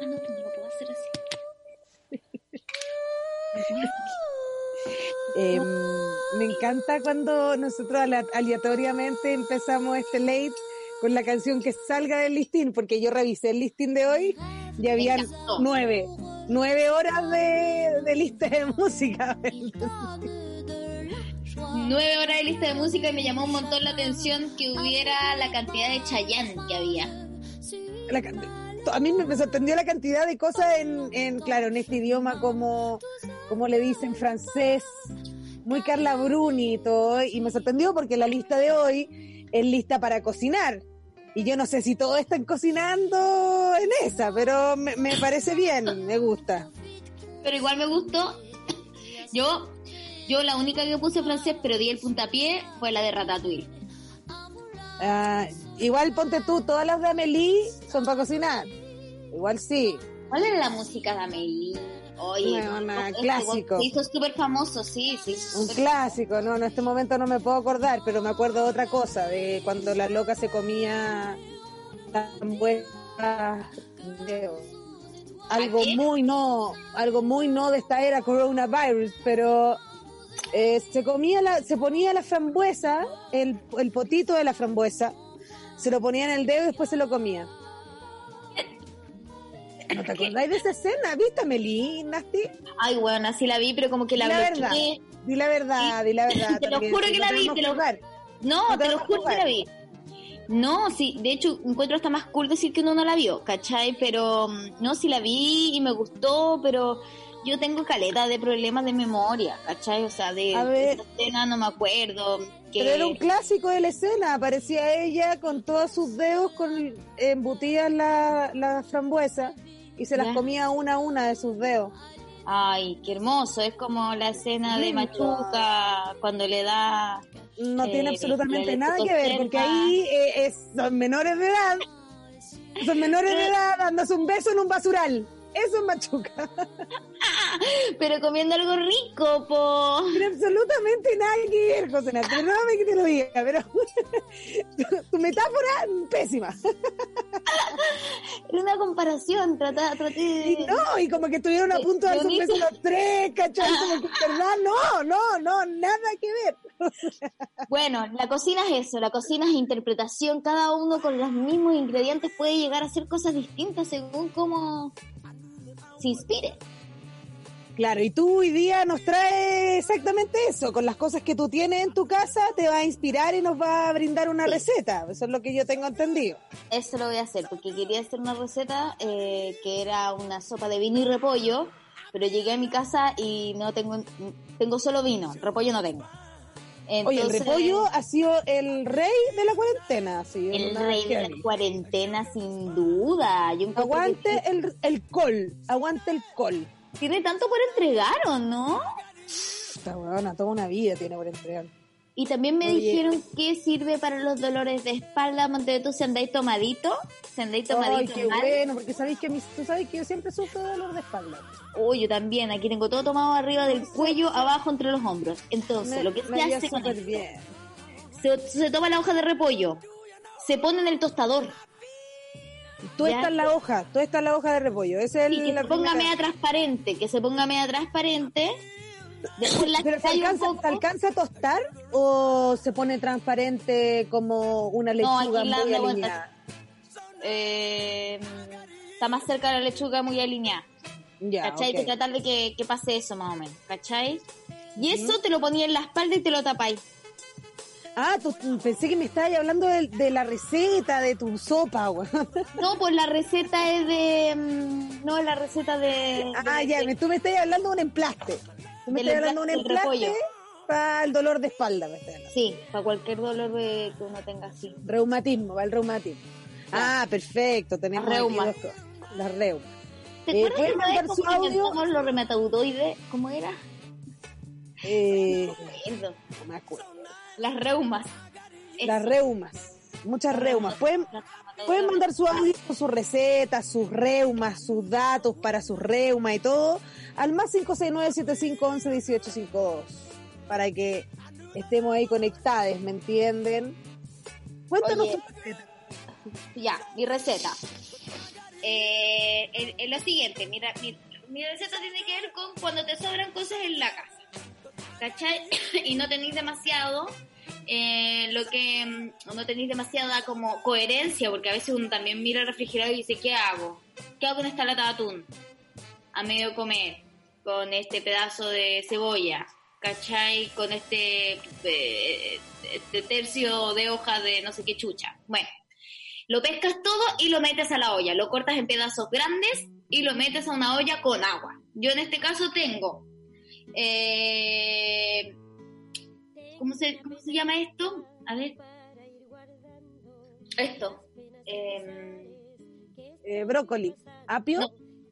Ah, no, no lo puedo hacer así. Eh, me encanta cuando nosotros ale- aleatoriamente empezamos este late con la canción que salga del listín, porque yo revisé el listín de hoy y habían nueve, nueve horas de, de lista de música. Nueve horas de lista de música y me llamó un montón la atención que hubiera la cantidad de Chayanne que había. La a mí me sorprendió la cantidad de cosas en, en claro, en este idioma como, como le dicen francés, muy Carla Bruni y todo, y me sorprendió porque la lista de hoy es lista para cocinar. Y yo no sé si todos están cocinando en esa, pero me, me parece bien, me gusta. Pero igual me gustó. Yo, yo la única que puse francés, pero di el puntapié, fue la de Ratatouille. Ah, igual ponte tú, todas las de Amelie son para cocinar. Igual sí. ¿Cuál era la música de Amelie? Oye, una este clásico. Se hizo súper famoso, sí, sí. Un clásico, no, en este momento no me puedo acordar, pero me acuerdo de otra cosa, de cuando la loca se comía tan buena algo muy no, algo muy no de esta era coronavirus, pero eh, se comía la, se ponía la frambuesa, el, el potito de la frambuesa, se lo ponía en el dedo y después se lo comía. ¿No te acordáis de esa escena? ¿Viste, Meli, Nasty? Ay, bueno, así la vi, pero como que la, Di la verdad, di la verdad, di la verdad. Te lo juro que la vi, te lo-. No, te lo a juro que la vi. No, sí, de hecho encuentro hasta más cool decir que uno no la vio, ¿cachai? Pero mm, no, sí la vi y me gustó, pero yo tengo caleta de problemas de memoria, ¿cachai? O sea, de, A de esa escena no me acuerdo. Que... Pero era un clásico de la escena, aparecía ella con todos sus dedos con embutidas la, la frambuesa y se las Ya. comía una a una de sus dedos. Ay, qué hermoso, es como la escena de. Machuca cuando le da... No Eh, tiene absolutamente la nada que ver, porque ahí eh, es- son menores de edad, son menores de edad dándose un beso en un basural. Eso es machuca. Pero comiendo algo rico, po. Tiene absolutamente nada que ver, José Nato. Perdóname que te lo diga, pero tu, tu metáfora, pésima. Era una comparación, trata, traté de... Y no, y como que estuvieron a punto de darse un beso los tres, ¿cachai? Como que, ¿verdad? No, no, no, nada que ver. Bueno, la cocina es eso, la cocina es interpretación, cada uno con los mismos ingredientes puede llegar a hacer cosas distintas según cómo se inspire. Claro, y tú hoy día nos trae exactamente eso, con las cosas que tú tienes en tu casa, te va a inspirar y nos va a brindar una receta. Eso es lo que yo tengo entendido. Eso lo voy a hacer, porque quería hacer una receta eh, que era una sopa de vino y repollo, pero llegué a mi casa y no tengo, tengo solo vino, repollo no tengo. Oye, el repollo ha sido el rey de la cuarentena, sí. El rey de la cuarentena, sin duda. Yo encuentro que Aguante el, el col, aguante el col. Tiene tanto por entregar, ¿o no? Esta huevona, toda una vida tiene por entregar. Y también me Oye. dijeron que sirve para los dolores de espalda, monte de tú, si andáis tomadito, si andáis Ay, tomadito qué mal. bueno, porque sabéis que mis- tú sabes que yo siempre sufro de dolor de espalda. Uy, yo también, aquí tengo todo tomado arriba del cuello, abajo entre los hombros. Entonces, Me, lo que se hace con esto, bien. se, se toma la hoja de repollo, se pone en el tostador, Tú estás la hoja, tú estás la hoja de repollo. Ese es y el, que se ponga primera- media transparente, que se ponga media transparente, después la ¿Pero se alcanza, poco. se alcanza a tostar o se pone transparente como una No, lechuga la muy alineada? Eh, está más cerca de la lechuga muy alineada. Ya, ¿Cachai? Tratar de que, que pase eso más o menos, ¿cachai? Y eso te lo ponía en la espalda y te lo tapáis. Ah, tú, pensé que me estabas hablando de, de la receta de tu sopa, güey. No, pues la receta es de... mm, No, es la receta de... Ah, de- ya, de- tú me estás hablando de un emplaste. Me estás hablando de un emplaste para el dolor de espalda, me estás hablando. Sí, para cualquier dolor de, que uno tenga así. Reumatismo, va el reumatismo. Ah, perfecto, tenemos dos cosas. Las reumas. ¿Te Eh, acuerdas ¿puedes que una mandar su audio? los reumatoidoides? ¿Cómo era? Eh, Eso, no me acuerdo. las reumas. Las Eso. reumas, muchas reumas. Pueden, pueden mandar su audio, sus recetas, sus reumas, sus datos para sus reumas y todo al más 569-7511-1852 para que estemos ahí conectados, ¿me entienden? Cuéntanos Oye. tu receta. Ya, mi receta. Eh, es, es lo siguiente, mira, mi, mi receta tiene que ver con cuando te sobran cosas en la casa. ¿Cachai? y no tenéis demasiado, eh, lo que mm, no tenéis demasiada como coherencia, porque a veces uno también mira el refrigerador y dice, ¿qué hago? ¿Qué hago con esta lata de atún? A medio comer, con este pedazo de cebolla, ¿cachai? Con este, eh, este tercio de hoja de no sé qué chucha. Bueno, lo pescas todo y lo metes a la olla, lo cortas en pedazos grandes y lo metes a una olla con agua. Yo en este caso tengo... Eh, ¿cómo, se, ¿Cómo se llama esto? A ver. Esto. Eh, Eh, brócoli, apio. No,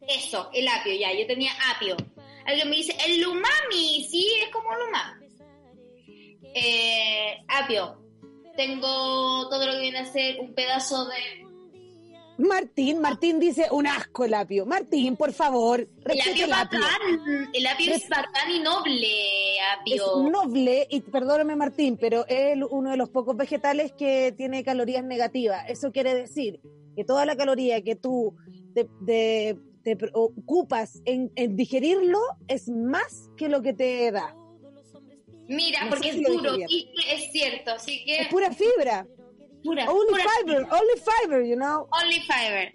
eso, el apio, ya, yo tenía apio. Alguien me dice, el lumami, sí, es como lumami. Eh, apio. Tengo todo lo que viene a ser un pedazo de... Martín, Martín dice un asco el apio. Martín, por favor, El respete apio el apio. bacán, el apio es bacán y noble, Es apio. noble, y perdóname Martín, pero es el- uno de los pocos vegetales que tiene calorías negativas. Eso quiere decir que toda la caloría que tú te, ocupas en, en digerirlo es más que lo que te da. Mira, No porque es si duro, y es cierto, así que... Es pura fibra. Pura, Only pura fiber, only fiber, you know. Only fiber.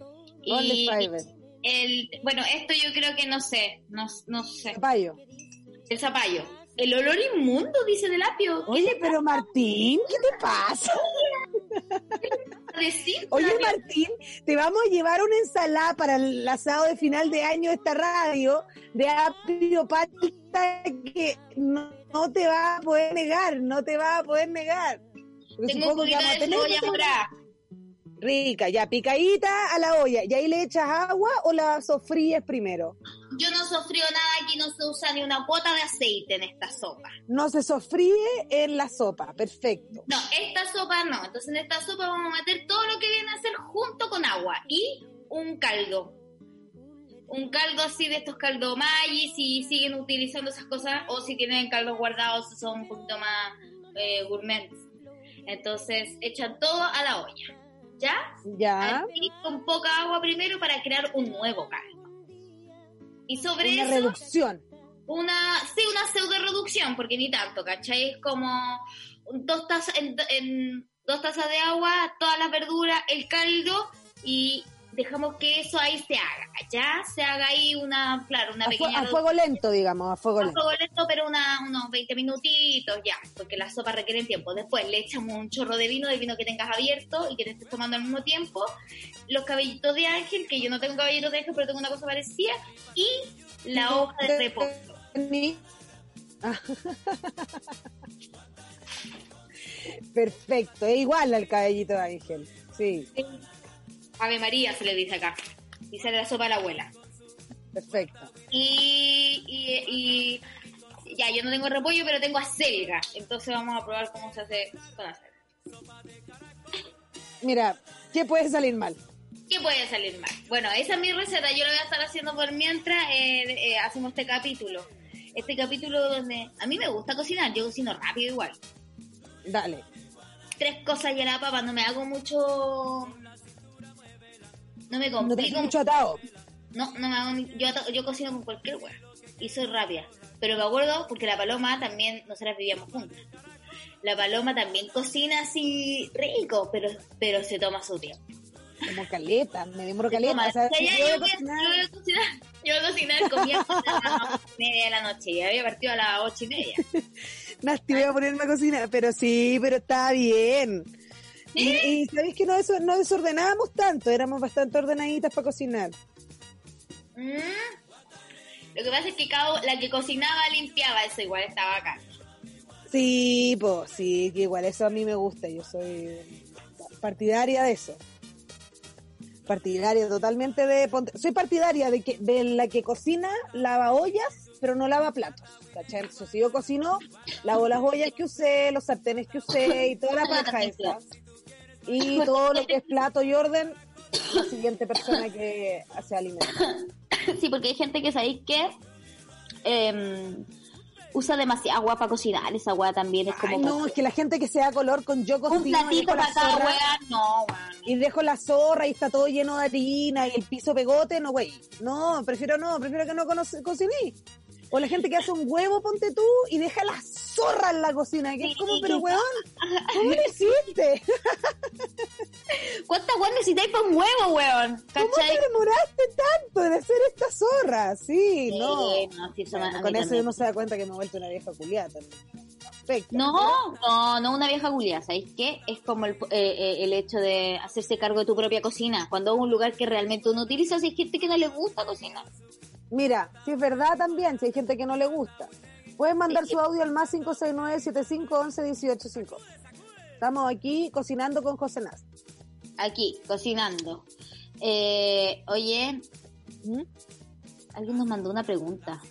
Only Y fiber. el, bueno, esto yo creo que no sé, no, no sé. Zapallo. El zapallo. El olor inmundo, dice del apio. ¿Qué Oye, pero Martín, ¿qué te pasa? decir? Oye? Martín, te vamos a llevar una ensalada para el asado de final de año de esta radio de apio palta que no, no te va a poder negar, no te va a poder negar. Porque Tengo un supongo que vamos a tener morada. Rica, ya picadita a la olla. ¿Y ahí le echas agua o la sofríes primero? Yo no sofrío nada, aquí no se usa ni una cuota de aceite en esta sopa. No se sofríe en la sopa, perfecto. No, esta sopa no. Entonces en esta sopa vamos a meter todo lo que viene a ser junto con agua y un caldo. Un caldo así de estos caldo Maggi, si siguen utilizando esas cosas o si tienen caldos guardados, son un poquito más eh. Entonces echan todo a la olla. ¿Ya? Ya, Así, con poca agua primero para crear un nuevo caldo. Y sobre una eso, reducción. una, sí, una pseudo reducción, porque ni tanto, ¿cachai? Es como dos tazas, en, en dos tazas de agua, todas las verduras, el caldo y dejamos que eso ahí se haga, ¿ya? Se haga ahí una, claro, una A, pequeña a fuego lento, digamos, a fuego a lento. fuego lento, pero una, unos 20 minutitos ya, porque la sopa requiere tiempo. Después le echamos un chorro de vino, de vino que tengas abierto y que te estés tomando al mismo tiempo. Los cabellitos de ángel, que yo no tengo cabellitos de ángel, pero tengo una cosa parecida. Y la hoja de reposo. Perfecto, es igual al cabellito de ángel. Sí, Ave María se le dice acá. Y sale la sopa a la abuela. perfecto. Y, y, y ya, yo no tengo repollo, pero tengo acelga. Entonces vamos a probar cómo se hace con acelga. Mira, ¿qué puede salir mal? ¿Qué puede salir mal? Bueno, esa es mi receta. Yo la voy a estar haciendo por mientras eh, eh, hacemos este capítulo. Este capítulo donde a mí me gusta cocinar. Yo cocino rápido igual. Dale. Tres cosas y a la papa. No me hago mucho... No me No complico. has mucho atado. No, no me hago yo, ato- yo cocino con cualquier hueá y soy rápida. Pero me acuerdo porque la paloma también, nosotras vivíamos juntas. La paloma también cocina así rico, pero, pero se toma su tiempo. Como caleta, me demoro Se caleta. toma- O sea, si yo voy a cocinar- yo voy a cocinar, yo voy a cocinar, comía a las media de la noche y había partido a las ocho y media. Nasti, voy a ponerme a cocinar, pero sí, pero está bien. Y, y sabéis que no, eso, no desordenábamos tanto, éramos bastante ordenaditas para cocinar. Mm. Lo que pasa es que cada, la que cocinaba limpiaba, eso igual estaba acá. Sí, pues sí, que igual eso a mí me gusta, yo soy partidaria de eso. Partidaria totalmente de... Soy partidaria de que de la que cocina, lava ollas, pero no lava platos. ¿Cachai? Si yo cocino, lavo las ollas que usé, los sartenes que usé y toda la paja esa. Y todo lo que es plato y orden, la siguiente persona que hace alimento. Sí, porque hay gente que sabéis que em, usa demasiada agua para cocinar, esa weá también es como... Ay, no, es que la gente que se da color con yo un cocino y platito para cada zorra, weá, no, weón. y dejo la zorra y está todo lleno de harina y el piso pegote, no, güey. No, prefiero no, prefiero que no cociní. O la gente que hace un huevo, ponte tú, y deja la zorra en la cocina, que es Sí, como, pero weón, ¿cómo lo hiciste? ¿Cuántas weas necesitáis para un huevo, weón? ¿Cómo ¿Cachai? te demoraste tanto en hacer esta zorra? Sí, no. Sí, no, sí, eso Bueno, con eso uno se da cuenta que me he vuelto una vieja culiata. Perfecto. No, no, no una vieja culia, ¿sabéis qué? Es como el, eh, eh, el hecho de hacerse cargo de tu propia cocina. Cuando es un lugar que realmente uno utiliza, si hay gente que no le gusta cocinar. Mira, si es verdad también, si hay gente que no le gusta. Pueden mandar su audio al más 569-7511-1850. Estamos aquí cocinando con José Naz. Aquí, cocinando. Eh, oye, ¿Mm? alguien nos mandó una pregunta.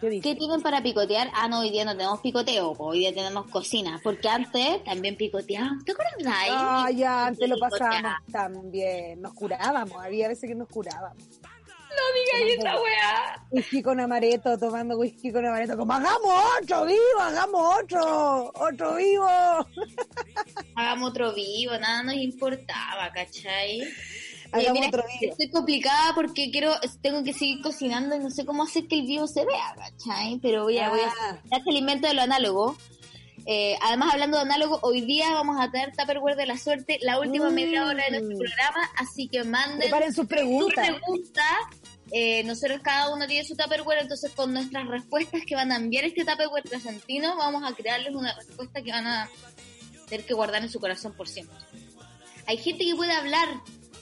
¿Qué? ¿Qué tienen para picotear? Ah, no, hoy día no tenemos picoteo, hoy día tenemos cocina. Porque antes también picoteábamos. ¿Te acuerdas? Ah, ya, antes lo pasábamos también. Nos curábamos, había veces que nos curábamos. No digas esa weá. Whisky con amaretto, tomando whisky con amaretto. Como, hagamos otro vivo, hagamos otro, otro vivo. Hagamos otro vivo, nada nos importaba, ¿cachai? Eh, Hagamos mira, otro vivo. Estoy complicada porque quiero, tengo que seguir cocinando y no sé cómo hacer que el vivo se vea, ¿cachai? Pero voy a, voy a Ah. hacer el invento de lo análogo. Eh, además, hablando de análogo, hoy día vamos a tener Tupperware de la suerte, la última Mm. media hora de nuestro programa, así que manden sus preguntas. Eh, nosotros cada uno tiene su Tupperware, entonces con nuestras respuestas que van a enviar este Tupperware trascendino, vamos a crearles una respuesta que van a tener que guardar en su corazón por siempre. Hay gente que puede hablar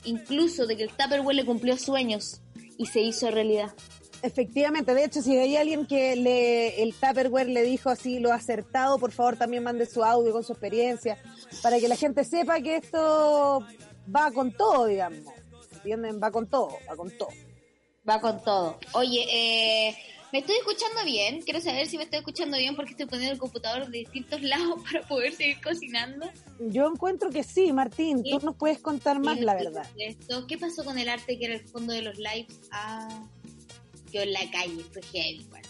incluso de que el Tupperware le cumplió sueños y se hizo realidad. Efectivamente, de hecho, si hay alguien que le, el Tupperware le dijo así lo acertado, por favor también mande su audio con su experiencia, para que la gente sepa que esto va con todo, digamos. ¿Entienden? Va con todo, va con todo. Va con todo. Oye, eh, ¿me estoy escuchando bien? Quiero saber si me estoy escuchando bien porque estoy poniendo el computador de distintos lados para poder seguir cocinando. Yo encuentro que sí, Martín, tú nos puedes contar más la verdad. Esto. ¿Qué pasó con el arte que era el fondo de los lives? Ah, quedó en la calle, fue heavy, igual.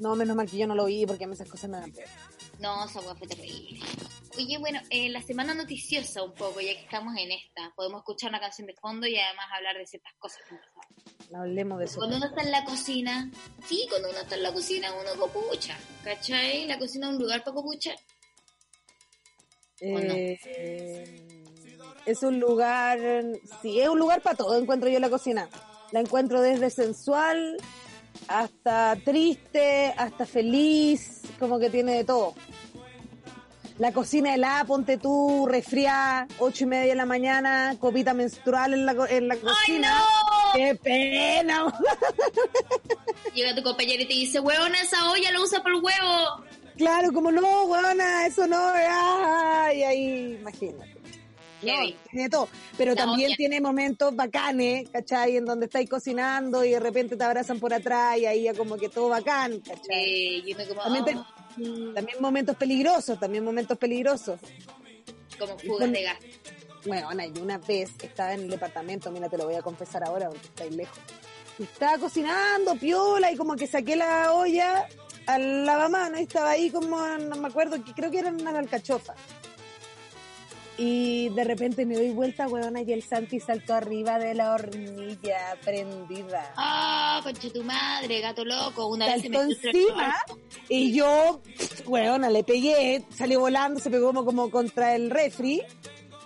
No, menos mal que yo no lo vi porque a mí esas cosas me dan pena. No, esa fue terrible. Oye, bueno, eh, la semana noticiosa un poco, ya que estamos en esta. Podemos escuchar una canción de fondo y además hablar de ciertas cosas que. No hablemos de eso. Cuando uno está en la cocina, sí, cuando uno está en la cocina uno copucha, ¿cachai? La cocina es un lugar para copuchar. ¿o no? Eh, es un lugar, sí, es un lugar para todo, encuentro yo la cocina. La encuentro desde sensual hasta triste, hasta feliz, como que tiene de todo. La cocina helada, ponte tú, resfriada, ocho y media de la mañana, copita menstrual en la, en la ¡Ay, cocina. no! ¡Qué pena! Llega tu compañero y te dice, huevona, esa olla la usa por huevo. Claro, como no, buena, eso no, ay, ahí, imagínate. No, tiene todo. Pero La también tiene momentos bacanes, ¿cachai? En donde estáis cocinando y de repente te abrazan por atrás y ahí ya como que todo bacán, ¿cachai? Eh, y uno como, También, oh, también momentos peligrosos, también momentos peligrosos. como fugas de gas. Bueno, Ana, yo una vez estaba en el departamento, mira, te lo voy a confesar ahora, porque estáis lejos. Y estaba cocinando, piola, y como que saqué la olla al lavamano y estaba ahí como, no me acuerdo, que creo que eran unas alcachofas. Y de repente me doy vuelta, huevona, y el Santi saltó arriba de la hornilla prendida. Ah, concha tu madre, gato loco. Una vez se encima y yo, huevona, le pegué, salió volando, se pegó como, como contra el refri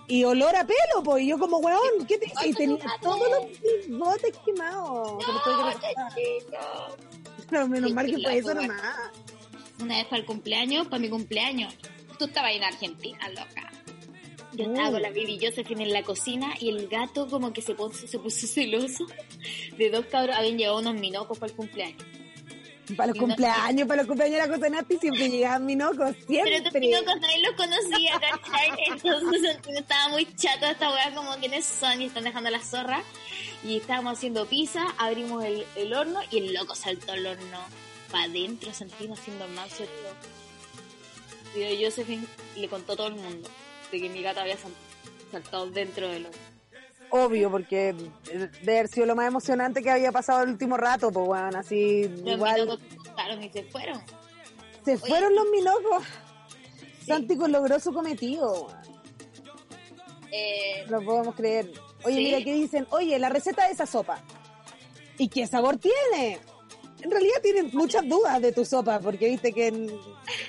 y olor a pelo, pues, y yo como, huevón, ¿qué te? Y tenía todos los botes quemados. Pero menos Sí, mal que fue eso nomás. Una vez para el cumpleaños, para mi cumpleaños. Tú estabas en Argentina, loca. Yo estaba con la Baby Josephine en la cocina y el gato como que se puso, se puso celoso de dos cabros. Habían llevado unos minocos para el cumpleaños. Para los Y no- cumpleaños, para los cumpleaños de la Cotonati siempre llegaban minocos, Pero tus siempre. minocos nadie los conocía, ¿cachai? Entonces estaba muy chato esta weá como quiénes son y están dejando la zorra. Y estábamos haciendo pizza, abrimos el, el horno y el loco saltó al horno para adentro, sentimos haciendo más. Y Josephine le contó a todo el mundo de que mi gata había sal- saltado dentro del horno. Obvio, porque debe haber sido lo más emocionante que había pasado el último rato, pues bueno, así Los igual. asustaron y se fueron. Se fueron los minocos. Santico logró su cometido. Eh, No lo podemos creer. Oye, ¿Sí? mira, ¿qué dicen? Oye, la receta de esa sopa. ¿Y qué sabor tiene? En realidad tienen muchas dudas de tu sopa, porque viste que en-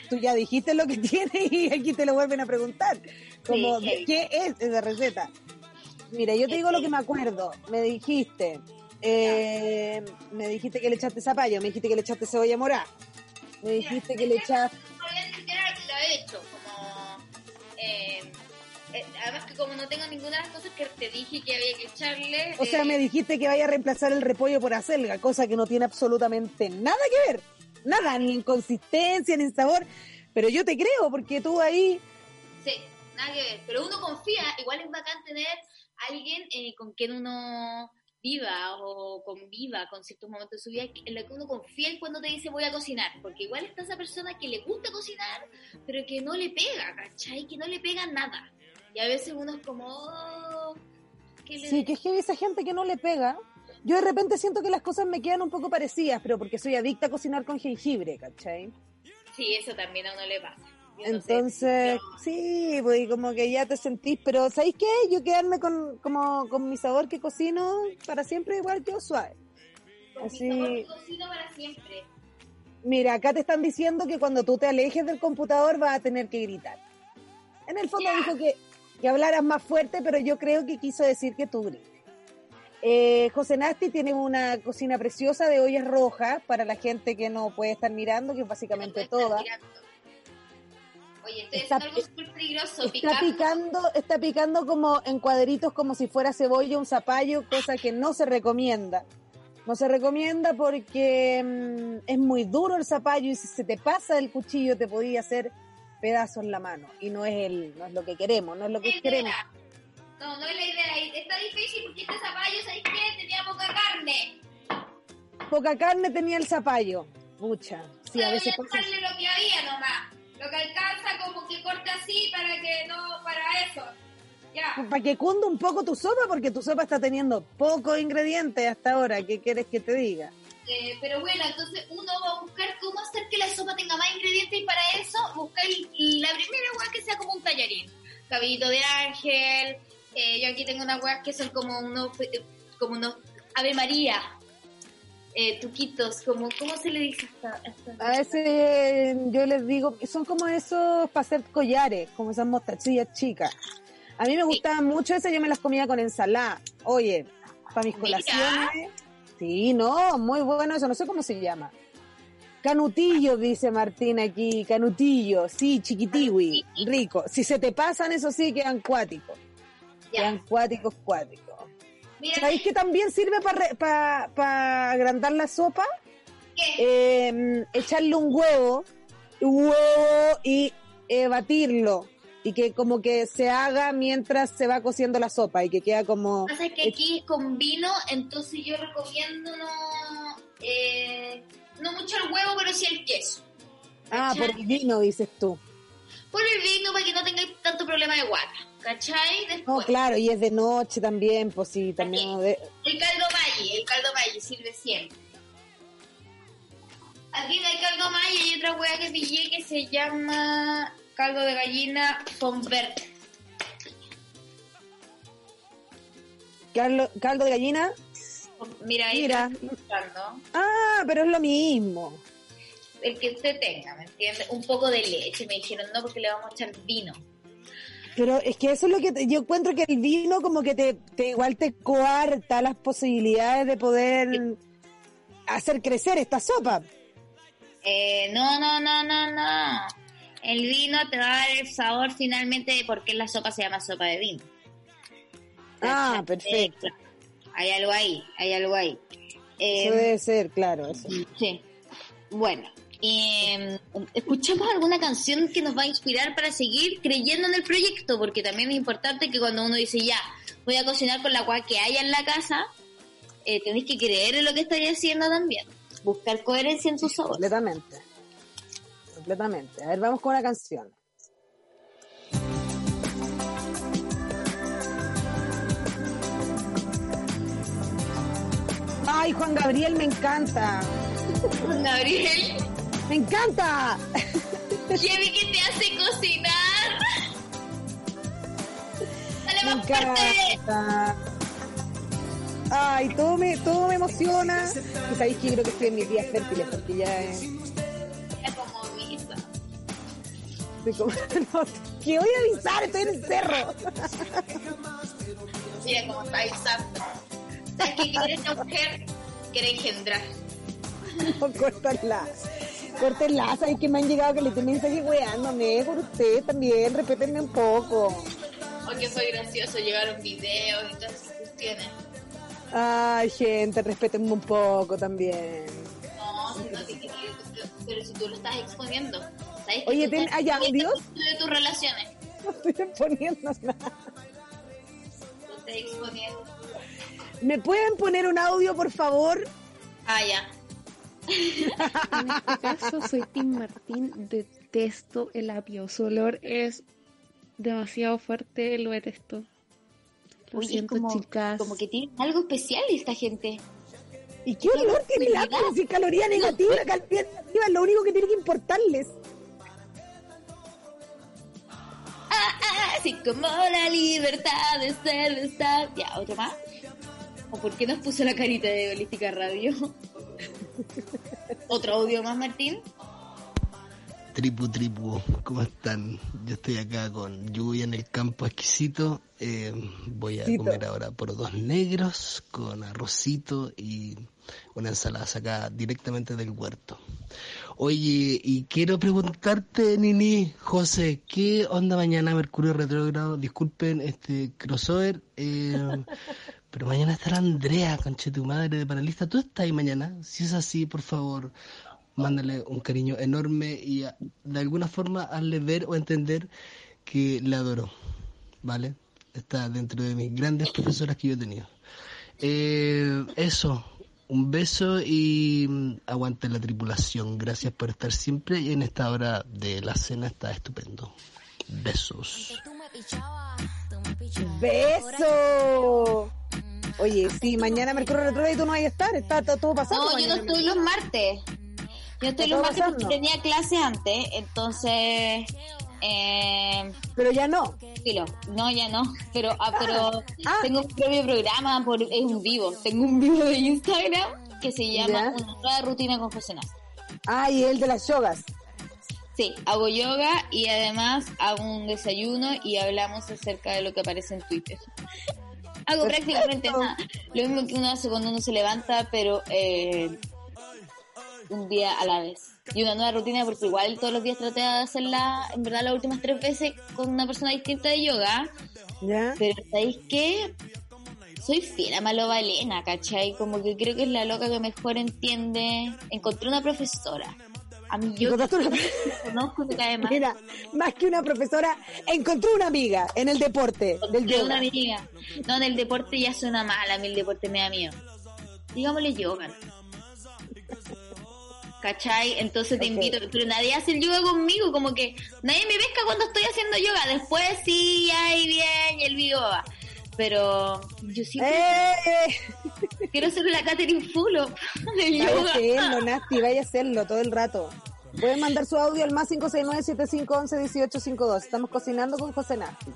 tú ya dijiste lo que tiene y aquí te lo vuelven a preguntar. Como, Sí. ¿qué es esa receta? Mira, yo te digo lo que me acuerdo. Me dijiste, eh, me dijiste que le echaste zapallo, me dijiste que le echaste cebolla morada, me dijiste que le echaste... no voy a siquiera lo he hecho, como... eh, eh, además que como no tengo ninguna de las cosas que te dije que había que echarle... O sea, eh, me dijiste que vaya a reemplazar el repollo por acelga, cosa que no tiene absolutamente nada que ver. Nada, ni en consistencia, ni en sabor. Pero yo te creo, porque tú ahí... Sí, nada que ver. Pero uno confía, igual es bacán tener alguien eh, con quien uno viva o conviva con ciertos momentos de su vida en lo que uno confía y cuando te dice voy a cocinar. Porque igual está esa persona que le gusta cocinar, pero que no le pega, ¿cachai? Que no le pega nada. Y a veces uno es como... oh, ¿qué le- Sí, que es que esa gente que no le pega. Yo de repente siento que las cosas me quedan un poco parecidas, pero porque soy adicta a cocinar con jengibre, ¿cachai? Sí, eso también a uno le pasa. Entonces, sí, pues como que ya te sentís, pero ¿sabéis qué? Yo quedarme con, como, con mi sabor que cocino para siempre igual yo suave. con mi así- sabor que cocino para siempre. Mira, acá te están diciendo que cuando tú te alejes del computador vas a tener que gritar. En el fondo dijo que, que hablaras más fuerte, pero yo creo que quiso decir que tú grites. Eh, José Nasti tiene una cocina preciosa de ollas rojas para la gente que no puede estar mirando, que es básicamente No toda. mirando. Oye, estoy Está- haciendo algo súper peligroso, Está picando. está picando como en cuadritos como si fuera cebolla, un zapallo, cosa que no se recomienda. No se recomienda porque mm, es muy duro el zapallo y si se te pasa el cuchillo te podía hacer pedazos en la mano. Y no es el, no es lo que queremos, no es lo que queremos. No, no es la idea. Está difícil porque este zapallo, ¿sabes qué? Tenía poca carne. Poca carne tenía el zapallo. Pucha, sí, a veces pasa. lo que había nomás. Lo que alcanza como que corte así para que no, para eso. Ya. Para que cunda un poco tu sopa, porque tu sopa está teniendo pocos ingredientes hasta ahora. ¿Qué quieres que te diga? Eh, pero bueno, entonces uno va a buscar cómo hacer que la sopa tenga más ingredientes y para eso buscar la primera hueá que sea como un tallarín. Cabellito de ángel. eh, yo aquí tengo unas hueás que son como unos, eh, como unos Ave María. Eh, tuquitos, como, ¿cómo se le dice a veces eh, yo les digo son como esos para hacer collares, como esas mostachillas chicas. A mí me gustaban mucho esas, yo me las comía con ensalada. Oye, para mis Mira. colaciones. Sí, no, muy bueno eso, no sé cómo se llama. Canutillo, dice Martín aquí, canutillo, sí, chiquitiwi, rico. Si se te pasan, eso sí, quedan cuáticos. Quedan cuáticos, cuáticos. Mira, ¿Sabéis que también sirve para agrandar la sopa? ¿qué? eh, echarle un huevo, huevo y eh, batirlo y que como que se haga mientras se va cociendo la sopa y que queda como pasa es que aquí es con vino, entonces yo recomiendo no, eh, no mucho el huevo, pero sí el queso. ah por el vino dices tú Por el vino para que no tengáis tanto problema de guata, ¿cachai? no Después, claro y es de noche también pues sí también no de- el caldo Maggi, el caldo Maggi sirve siempre. Aquí no hay caldo Maggi, hay otra hueá que pillé que se llama caldo de gallina con verde. caldo, caldo de gallina Mira, ahí Mira. ah pero es lo mismo el que usted tenga, ¿me entiende? Un poco de leche, me dijeron, no, porque le vamos a echar vino. Pero es que eso es lo que te- yo encuentro que el vino como que te, te igual te coarta las posibilidades de poder hacer crecer esta sopa Eh, no, no, no, no, no. El vino te va a dar el sabor finalmente de por qué la sopa se llama sopa de vino. ah perfecto Eh, Hay algo ahí, hay algo ahí. Eh, Eso debe ser, claro, eso. Sí. Bueno, eh, escuchemos alguna canción que nos va a inspirar para seguir creyendo en el proyecto, porque también es importante que cuando uno dice ya, voy a cocinar con la cual que haya en la casa, eh, tenéis que creer en lo que estáis haciendo también. Buscar coherencia en tu sabor. Completamente. Completamente. A ver, vamos con una canción. Ay, Juan Gabriel me encanta. Gabriel. ¡Me encanta! Jevi, ¿qué te hace cocinar? ¡Dale Me más encanta. Ay, todo me, todo me emociona. Y sabéis que yo creo que estoy en mis días fértiles porque ya es... Como misa. estoy como- no, que voy a avisar, estoy en el cerro. Mira cómo está avisando. ¿Sabes qué quiere esta mujer? Quiere engendrar. No, córtala. Córtenla, sabéis que me han llegado que le tengo mensajes weándome por usted también, respétenme un poco. Porque fue gracioso, llegaron videos y todas esas cuestiones. Ay, gente, respétenme un poco también. No, no pero si tú lo estás exponiendo. ¿sabes que Oye, ten- estás ¿hay exponiendo audios? mucho de tus relaciones. No estoy poniendo nada. Tú estás exponiendo. ¿Me pueden poner un audio, por favor? Ah, ya. En este caso soy Tim Martín, detesto el apio, su olor es demasiado fuerte, lo detesto. Lo Oye, siento, como, chicas. como que tiene algo especial esta gente. ¿Y qué olor tiene el apio? Si caloría negativa, caloría negativa es lo único que tiene que importarles. Ah, ah, así como la libertad de ser, de estar. Ya, otro más. ¿O por qué nos puso la carita de Holística Radio? ¿Otro audio más, Martín? Tripu, tripu, ¿cómo están? Yo estoy acá con lluvia en el campo exquisito. Eh, voy a comer ahora por dos negros con arrocito y una ensalada sacada directamente del huerto. Oye, y quiero preguntarte, Nini, José, ¿qué onda mañana Mercurio retrógrado? Disculpen este crossover, eh, pero mañana estará Andrea, conche tu madre de panelista. ¿Tú estás ahí mañana? Si es así, por favor, mándale un cariño enorme y a- de alguna forma hazle ver o entender que le adoro, ¿vale? Está dentro de mis grandes profesoras que yo he tenido. Eh, eso, un beso y mm, aguante la tripulación. Gracias por estar siempre y en esta hora de la cena está estupendo. Besos. ¡Beso! Oye, sí, mañana Mercurio Retrógrado y tú no vas a estar, está to- todo pasando. No, yo no estoy los martes. Yo estoy los todo martes porque tenía clase antes, entonces. Eh, Pero ya no. No, ya no. Pero, ah, pero Ah. tengo un propio programa, por, es un vivo. Tengo un vivo de Instagram que se llama Ya. Una nueva rutina con José Naz. Ah, y el de las yogas. Sí, hago yoga y además hago un desayuno y hablamos acerca de lo que aparece en Twitter. Hago prácticamente nada. Lo mismo que uno hace cuando uno se levanta, pero eh, un día a la vez. Y una nueva rutina porque igual todos los días traté de hacerla, en verdad las últimas tres veces con una persona distinta de yoga. ¿Ya? Pero ¿sabéis qué? Soy fiel a Maloba Elena, ¿cachai? Como que creo que es la loca que mejor entiende. Encontré una profesora. A mí yo una- conozco que cae mal. Mira, más que una profesora, encontró una amiga en el deporte del yoga. una amiga. No, en el deporte ya suena mal, a mí el deporte me da miedo. Digámosle yoga. ¿Cachai? Entonces te Ok. invito, pero nadie hace el yoga conmigo, como que nadie me pesca cuando estoy haciendo yoga. Después sí, ahí bien, y el video va. Pero yo siempre ¡Eh! quiero ser la Catherine Fulop Vaya a hacerlo, Nasty, vaya a hacerlo todo el rato. Pueden mandar su audio al más 569-7511-1852. Estamos cocinando con José Nasty.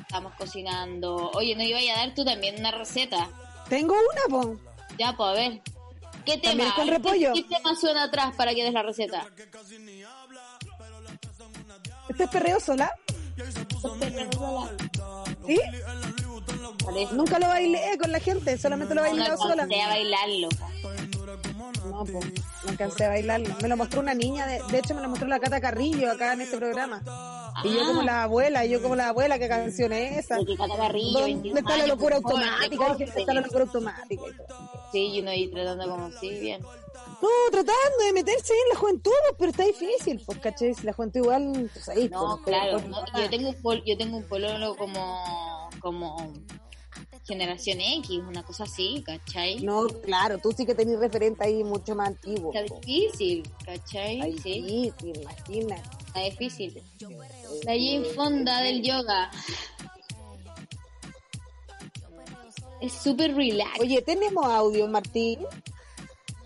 Estamos cocinando. Oye, ¿no iba a dar tú también una receta? Tengo una, po. Ya, pues a ver. ¿Qué ¿También tema? con ¿Qué- repollo? ¿Qué, tema suena atrás para que des la receta? ¿Este es perreo sola? ¿Sí? Parece. Nunca lo bailé con la gente, solamente lo he No bailado sola. alcancé a bailarlo. No, po, no alcancé a bailarlo. Me lo mostró una niña, de, de hecho me lo mostró la Cata Carrillo acá en este programa. Y yo como la abuela, y yo como la abuela, ¿qué canción es esa? Porque Cata Carrillo, ¿Dónde 21 está la locura automática? ¿dónde está la locura automática? Sí, y uno ahí tratando como, sí, bien. No, tratando de meterse en la juventud, pero está difícil, pues, ¿cachai? Si la juventud igual, pues ahí. No, pues, claro. pues, no, pues, yo tengo un pol- yo tengo un pololo como, como generación X, una cosa así, ¿cachai? No, claro, tú sí que tenés referente ahí mucho más antiguo. Está difícil, ¿cachai? Ahí Sí, sí, sí, imagina. está difícil. La Jane Fonda del yoga. Es súper relax. Oye, tenemos audio, Martín.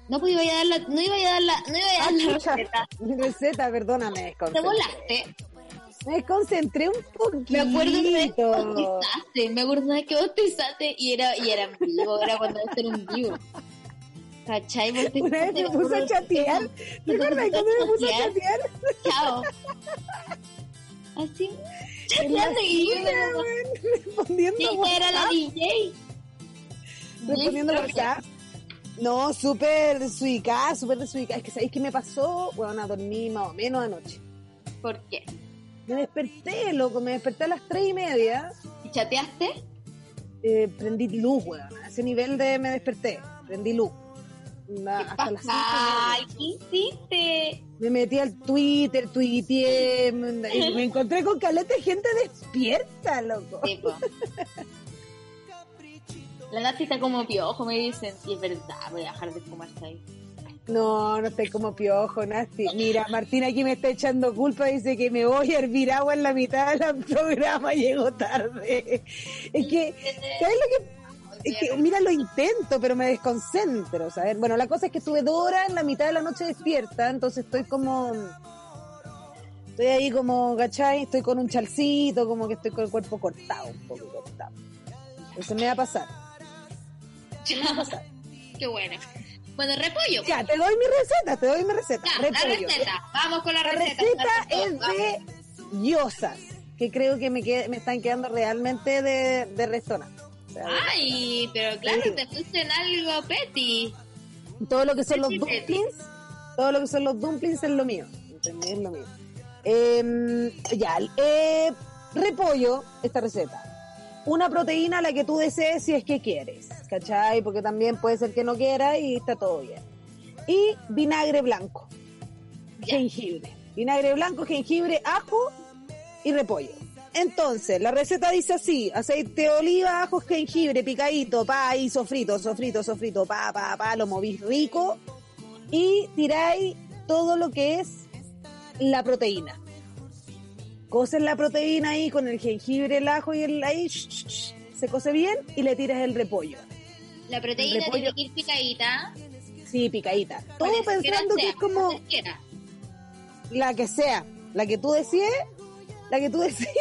No, pues iba a dar la, no iba a dar la, no iba a dar la Chucha, receta. Mi receta, perdóname, Te volaste. Me desconcentré un poquito. Me acuerdo una vez que me acuerdo una vez que bautizaste y era, y era en vivo, era cuando esto era en vivo. ¿Cachai? Bautizaste, Una vez me puse a chatear. ¿Te acuerdas cuando me puse a chatear? Chao. Así. Chateando y yo me respondiendo Sí, era la. DJ. respondiendo WhatsApp. No, súper desubicada, súper desubicada. Es que sabéis qué me pasó, bueno, dormí más o menos anoche. ¿Por qué? Me desperté, loco, me desperté a las tres y media. ¿Y chateaste? Eh, prendí luz, weón. A ese nivel de me desperté. Prendí luz. ¿Qué hasta las pasa? media. ¿Qué hiciste? Me metí al Twitter, tuiteé, me, me encontré con caleta de gente despierta, loco. Sí. La Nati está como piojo, me dicen. Y es verdad, voy a dejar de fumarse ahí. No, no estoy como piojo, Nasti. Mira, Martín aquí me está echando culpa, dice que me voy a hervir agua en la mitad del programa, llego tarde. Es que, ¿sabes lo que? Es que, mira, lo intento, pero me desconcentro, ¿sabes? Bueno, la cosa es que estuve dos en la mitad de la noche despierta, entonces estoy como... Estoy ahí como, ¿cachai? Estoy con un chalcito, como que estoy con el cuerpo cortado, un poco cortado. Eso me va a pasar. Qué bueno. Bueno, repollo. Ya, te doy mi receta, te doy mi receta. Ya, la Repollo. receta. Vamos con la, La receta. receta es Vamos. de yosas, que creo que me, qued- me están quedando realmente de, de restaurante. Ay, pero claro, Sí. te puse en algo petty. todo lo que son los dumplings, todo lo que son los dumplings es lo mío. ¿entendés? Es lo mío. Em, ya, eh, repollo, esta receta. Una proteína la que tú desees si es que quieres, ¿cachai? Porque también puede ser que no quieras y está todo bien. Y vinagre blanco, Ya. jengibre. Vinagre blanco, jengibre, ajo y repollo. Entonces, la receta dice así, aceite de oliva, ajo, jengibre, picadito, pa, y sofrito, sofrito, sofrito, pa, pa, pa, lo movís rico y tiráis todo lo que es la proteína. Coces la proteína ahí con el jengibre, el ajo y el ahí, sh, sh, sh, se cose bien y le tiras el repollo. La proteína repollo. tiene que ir picadita. Sí, picadita. Todo pensando que sea, es como la que sea, la que tú decides, la que tú decides.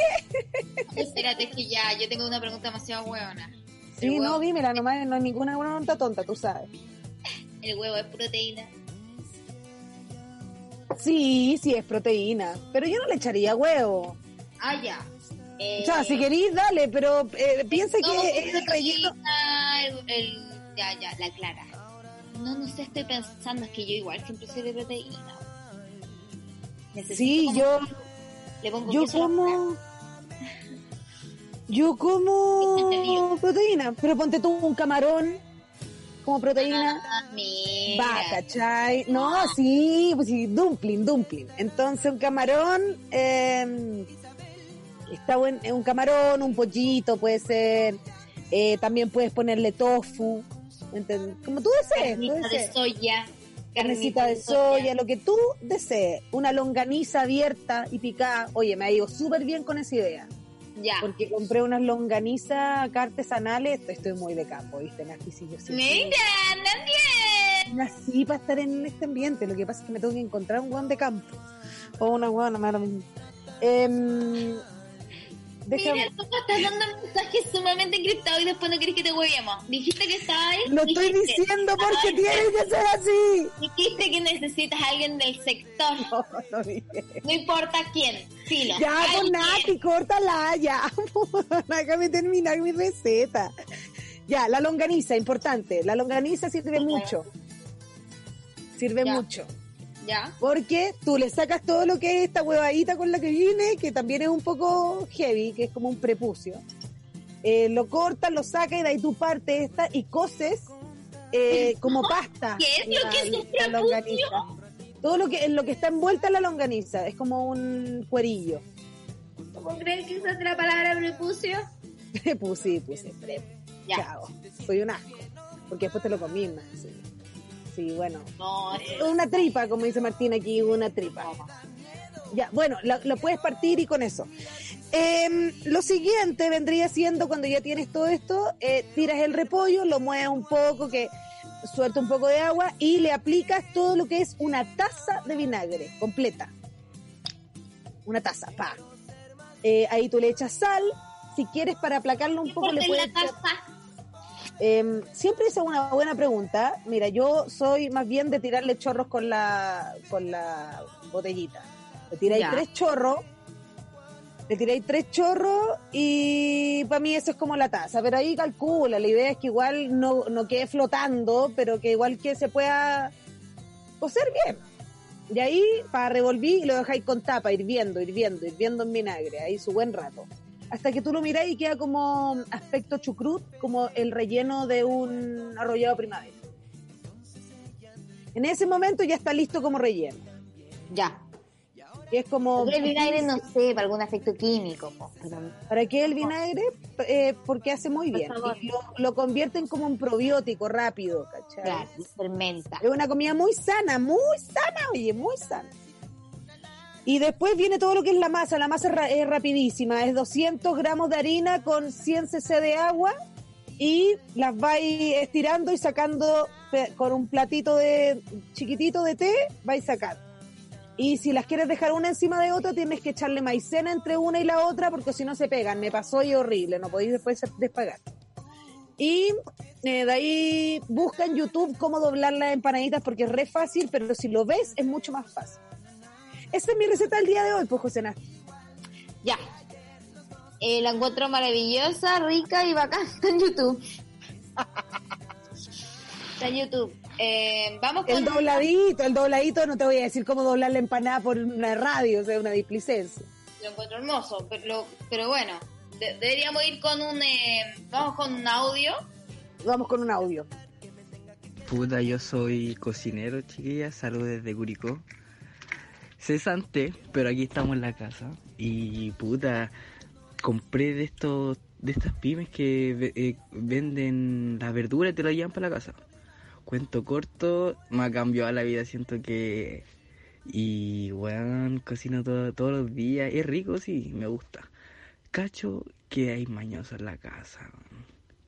Espérate, es que ya, yo tengo una pregunta demasiado hueona. Sí, El no, huevo, dímela, nomás no hay ninguna tonta tonta, tú sabes. el huevo es proteína. Sí, sí es proteína, pero yo no le echaría huevo. Ah, ya. Eh, O sea, si querís, dale, pero eh, piensa no, que es relleno. El, el- ya, ya, la clara. No, no sé, estoy pensando, es que yo igual siempre soy de proteína. Necesito Sí, yo, le pongo yo como... Yo como proteína, pero ponte tú un camarón como proteína. Ah. Va, ¿cachai? No, sí, pues sí, dumpling, dumpling. Entonces un camarón, eh, está buen, eh, un camarón, un pollito puede ser, eh, también puedes ponerle tofu, ¿entend- como tú desees, tú Carnita de soya. Carnecita de soya, lo que tú desees. Una longaniza abierta y picada. Oye, me ha ido súper bien con esa idea. Ya. Porque compré unas longanizas acá artesanales. Estoy, muy de campo, ¿viste? Nací, sí, yo sí. Mira. Nací para estar en este ambiente. Lo que pasa es que me tengo que encontrar un guan de campo. O una guana, me da lo deja- Mira, tú estás dando mensajes sumamente encriptados y después no querés que te huevemos. Dijiste que estaba ahí. Lo estoy diciendo porque Ay, tiene que ser así. Dijiste que necesitas a alguien del sector. No, no dije. No importa quién. Filo. Ya, pues Alguien. Nati, córtala, ya. Déjame terminar mi receta. Ya, la longaniza, importante. La longaniza sirve mucho. Sirve Ya. mucho. Ya. Porque tú le sacas todo lo que es esta huevadita con la que viene, que también es un poco heavy, que es como un prepucio. Eh, lo cortas, lo sacas y de ahí tú partes esta y coces eh, como pasta. ¿Qué es lo que es un prepucio? longaniza. Todo lo que, en lo que está envuelta en la longaniza, es como un cuerillo. ¿Cómo crees que usaste la palabra prepucio? Puse, puse, pre. Ya. Soy un asco. Porque después te lo comí más. Sí, Sí, bueno. No, eh, Una tripa, como dice Martín aquí, una tripa. Ya, bueno, lo, puedes partir y con eso. Em, lo siguiente vendría siendo cuando ya tienes todo esto, eh, tiras el repollo, lo mueves un poco, que suelta un poco de agua y le aplicas todo lo que es una taza de vinagre completa. Una taza, pa. Eh, ahí tú le echas sal. Si quieres para aplacarlo un poco, le puedes la echar- taza. Eh, siempre es una buena pregunta. Mira, yo soy más bien de tirarle chorros con la, con la botellita. Le tiráis Ya. tres chorros, le tiráis tres chorros y para mí eso es como la taza. Pero ahí calcula, la idea es que igual no, no quede flotando, pero que igual que se pueda cocer bien. Y ahí, para revolví y lo dejáis con tapa, hirviendo, hirviendo, hirviendo en vinagre, ahí su buen rato. Hasta que tú lo miráis y queda como aspecto chucrut, como el relleno de un arrollado primavera. En ese momento ya está listo como relleno. Ya. Y es como... Porque el vinagre, no sé, para algún efecto químico. pero- ¿Para qué el vinagre? Eh, porque hace muy bien. Y lo, lo convierten como un probiótico rápido, ¿cachai? Claro, fermenta. Es una comida muy sana, muy sana, oye, muy sana. Y después viene todo lo que es la masa. La masa es, ra- es rapidísima. Es 200 gramos de harina con 100 cc de agua y las vais estirando y sacando con un platito de chiquitito de té, vais sacando. Y si las quieres dejar una encima de otra, tienes que echarle maicena entre una y la otra porque si no se pegan. Me pasó y horrible, no podéis después despegar. Y eh, de ahí busca en YouTube cómo doblar las empanaditas porque es re fácil, pero si lo ves es mucho más fácil. Esa es mi receta del día de hoy, pues José Ná. Ya. Eh, la encuentro maravillosa, rica y bacán. Está en YouTube. Está en YouTube. Eh, vamos con... El dobladito, el dobladito, no te voy a decir cómo doblar la empanada por una radio, o sea, una displicencia. Lo encuentro hermoso, pero, lo- pero bueno, de- deberíamos ir con un... eh, vamos con un audio. Vamos con un audio. Puta, yo soy cocinero, chiquillas. Saludos desde Curicó. Cesante, pero aquí estamos en la casa. Y puta, compré de estos de estas pymes que eh, venden la verdura y te la llevan para la casa. Cuento corto, me ha cambiado la vida, siento que... Y, weón, cocino todo- todos los días. Es rico, sí, me gusta. Cacho que hay mañosos en la casa.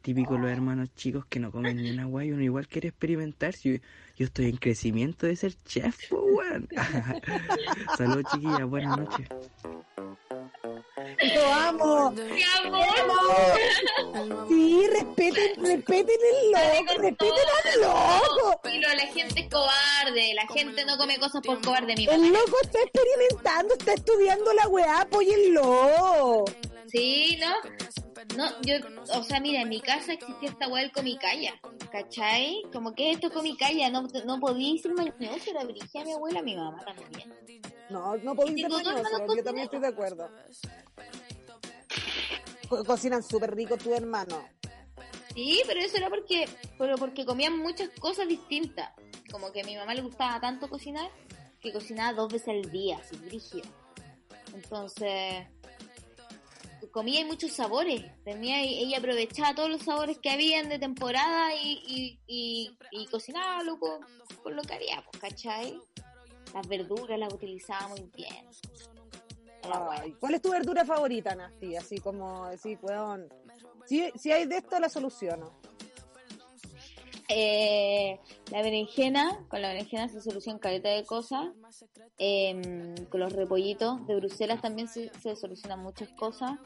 Típico los hermanos chicos que no comen ni una guay, uno igual quiere experimentar. Si yo, estoy en crecimiento de ser chef, pues, weón. Saludos, chiquillas, buenas noches. ¡Lo amo! ¡Mi amor! Sí, respeten, respeten el loco, respeten al loco. Pero la gente es cobarde, la gente no come cosas por cobarde, mi mamá. El loco está experimentando, está estudiando la weá, apóyenlo. Sí, ¿no? No, yo, o sea, mira, en mi casa existía esta weá del comicaya, ¿cachai? Como que esto comicaya, no, no podía ser mañoso, era brigia mi abuela, mi mamá también. No, no tengo dos mañoso, yo también estoy de acuerdo. Co- cocinan súper rico tu hermano. Sí, pero eso era porque, pero porque comían muchas cosas distintas. Como que a mi mamá le gustaba tanto cocinar que cocinaba dos veces al día, así, brígido. Entonces, comía y muchos sabores. Tenía, ella aprovechaba todos los sabores que habían de temporada y, y, y, y cocinaba lo con, lo que había, pues, ¿cachai? Las verduras las utilizaba muy bien. Ay, ¿Cuál es tu verdura favorita, Nasti? Así como decir, weón. Si, si hay de esto, la soluciono. Eh, la berenjena, con la berenjena se soluciona caleta de cosas. Eh, con los repollitos de Bruselas también se, se solucionan muchas cosas.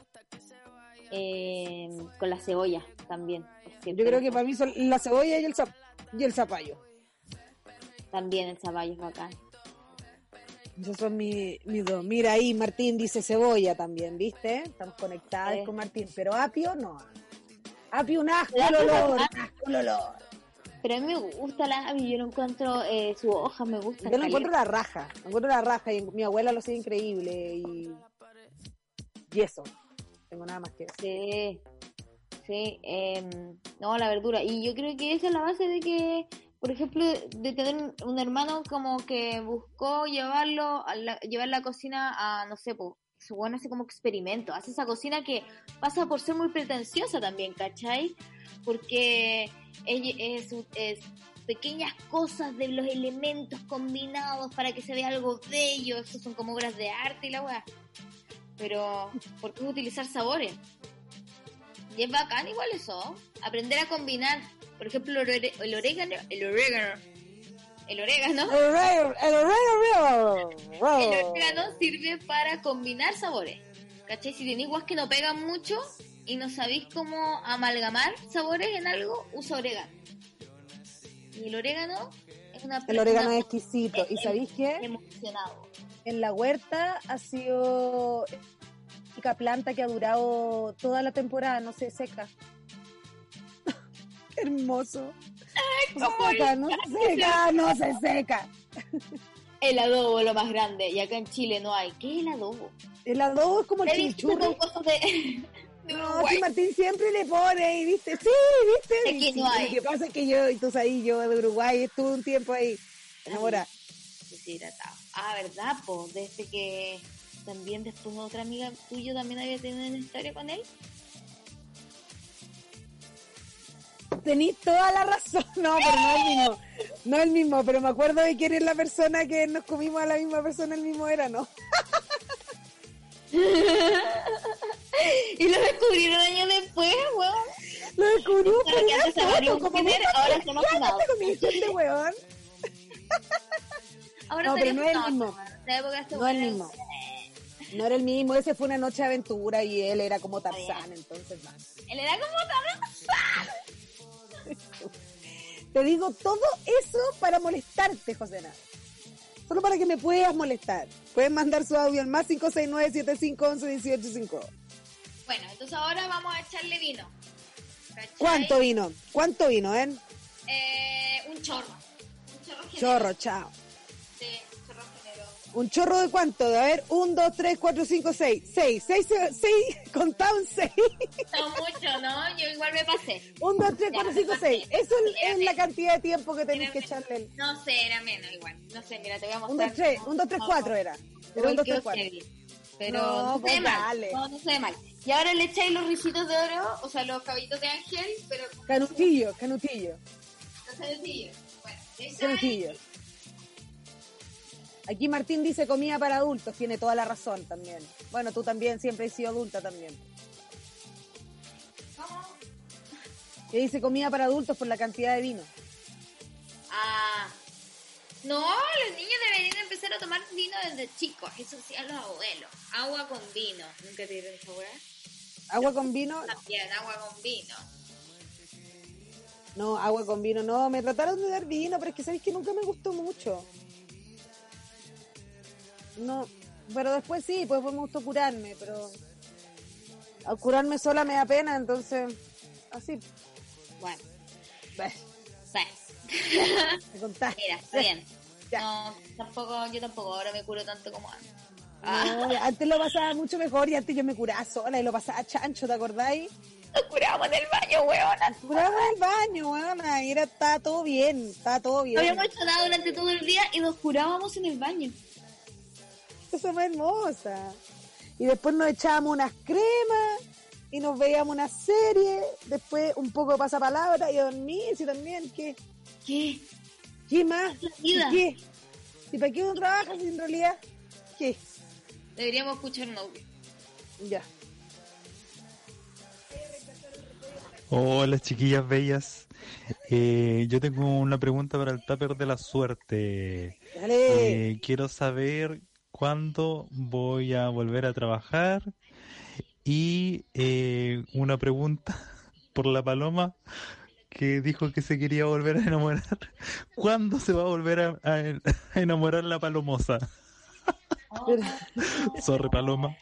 Eh, con la cebolla también. Yo creo que para mí son la cebolla y el, zap- y el zapallo. También el zapallo es bacán. Esos son mi- mis dos. Mira ahí, Martín dice cebolla también, ¿viste? Estamos conectadas con Martín. Pero apio no. Apio un asco El olor. asco el olor. Pero a mí me gusta la apio, yo no encuentro eh, su hoja, me gusta. Yo lo encuentro la raja. encuentro la raja y mi abuela lo hacía increíble. Y, y eso. Tengo nada más que decir. Sí, sí, em, no, la verdura. Y yo creo que esa es la base de que, por ejemplo, de tener un- hermano como que buscó llevarlo, a la, llevar la cocina a, no sé, pues, su bueno hace como experimento, hace esa cocina que pasa por ser muy pretenciosa también, ¿cachai? Porque es, pequeñas cosas de los elementos combinados para que se vea algo bello, eso son como obras de arte y la weá. Pero, ¿por qué utilizar sabores? Y es bacán igual eso, aprender a combinar Por ejemplo, el orégano, el orégano, el orégano, El orégano, el orégano, el orégano sirve para combinar sabores. ¿Cachai? Si tenéis guas que no pegan mucho y no sabéis cómo amalgamar sabores en algo, usa orégano. Y el orégano es una El orégano es exquisito. ¿Y sabéis qué? emocionado. En la huerta ha sido la planta que ha durado toda la temporada, no se seca. Hermoso. No se seca, no se seca, no se seca. El adobo lo más grande y acá en Chile no hay. ¿Qué es el adobo? El adobo es como el chimichurri. de, No, sí, Martín siempre le pone, y viste, sí, viste. Es que no hay. Lo que pasa es que yo, y tú sabes, yo de Uruguay estuve un tiempo ahí, enamorada. deshidratado. Ah, ¿verdad? Po? Desde que también después otra amiga tuya también había tenido una historia con él. Tenís toda la razón. No, pero no es el mismo. No es el mismo, pero me acuerdo de quién es la persona que nos comimos a la misma persona el mismo era, ¿no? Y lo descubrieron años después, weón. Lo descubrió Claro por una foto, como ahora gente. se llama ¿Qué Funado. te comiste este weón? Ahora No, pero no es el mismo. este No es el mismo. No era el mismo, ese fue una noche de aventura y él era como Tarzán, entonces va. Él era como tan... Te digo todo eso para molestarte, José Nada. Solo para que me puedas molestar. Pueden mandar su audio al más 569-7511-1855. Bueno, entonces ahora vamos a echarle vino. ¿Cachai? ¿Cuánto vino? ¿Cuánto vino, eh? Eh, un chorro. Un chorro. Chorro, chao. ¿Un chorro de cuánto? A ver, 1, 2, 3, 4, 5, 6. 6, 6, 6, contá un 6. No mucho, ¿no? Yo igual me pasé. 1, 2, 3, 4, 5, 6. Eso es, la cantidad de tiempo que tenés que echarle. No sé, era menos igual. No sé, mira, te voy a 1, mostrar. 2, 3, 1, 2, 3, 4 era. Era 1, 2, 3, 4. Pero No, no, se pues ve mal. No, no se ve mal. Y ahora le echáis los risitos de oro, o sea, los caballitos de ángel, pero Canutillo, canutillo. Bueno, canutillo. Aquí Martín dice comida para adultos, tiene toda la razón también. Bueno, tú también siempre has sido adulta también. ¿Cómo? Que dice comida para adultos por la cantidad de vino. Ah. No, los niños deberían empezar a tomar vino desde chicos. Eso hacían los abuelos. Agua con vino. ¿Nunca te dieron esa weá? Agua con vino, También, agua con vino. no, agua con vino, no, me trataron de dar vino, pero es que sabéis que nunca me gustó mucho. No, pero después sí, pues me gustó curarme, pero al curarme sola me da pena, entonces, así, Bueno, pues. Mira, está bien. Ya. No, tampoco, yo tampoco ahora me curo tanto como antes. Ah, antes lo pasaba mucho mejor y antes yo me curaba sola y lo pasaba chancho, ¿te acordáis? nos curábamos en el baño, weona. Curaba en el baño, weona, y era, estaba todo bien, estaba todo bien. habíamos nada durante todo el día y nos curábamos en el baño. Más hermosa. Y después nos echábamos unas cremas y nos veíamos una serie, después un poco de pasapalabra y a dormirse también. ¿Qué, ¿Qué? qué más? La vida. ¿Qué? ¿Y para qué uno trabaja si en realidad? ¿Qué? Deberíamos escuchar un audio. Ya. Hola chiquillas bellas. Eh, yo tengo una pregunta para el tupper de la suerte. Dale. Eh, quiero saber cuándo voy a volver a trabajar y eh, una pregunta por la paloma que dijo que se quería volver a enamorar. ¿Cuándo se va a volver a, a- enamorar la palomosa? Sorry paloma,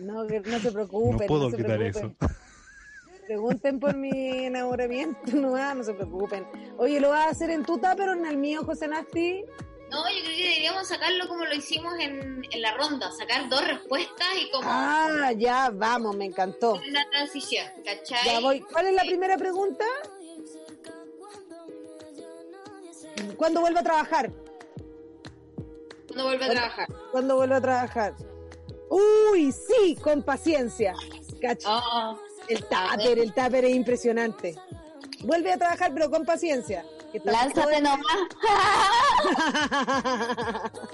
no, no se preocupen. no puedo quitar preocupen. eso. Pregunten por mi enamoramiento, no, no se preocupen. Oye, ¿lo vas a hacer en tu tupper o en el mío, José Nasti? No, yo creo que deberíamos sacarlo como lo hicimos en, en la ronda, sacar dos respuestas y como Ah, ya, vamos, me encantó. una transición, ¿cachai? Ya voy. ¿Cuál es la primera pregunta? ¿Cuándo vuelvo a trabajar? Uno vuelve a trabajar. ¿Cuándo vuelvo a trabajar? Uy, sí, con paciencia. Oh, El tupper, el tupper es impresionante. Vuelve a trabajar, pero con paciencia. Lánzate nomás.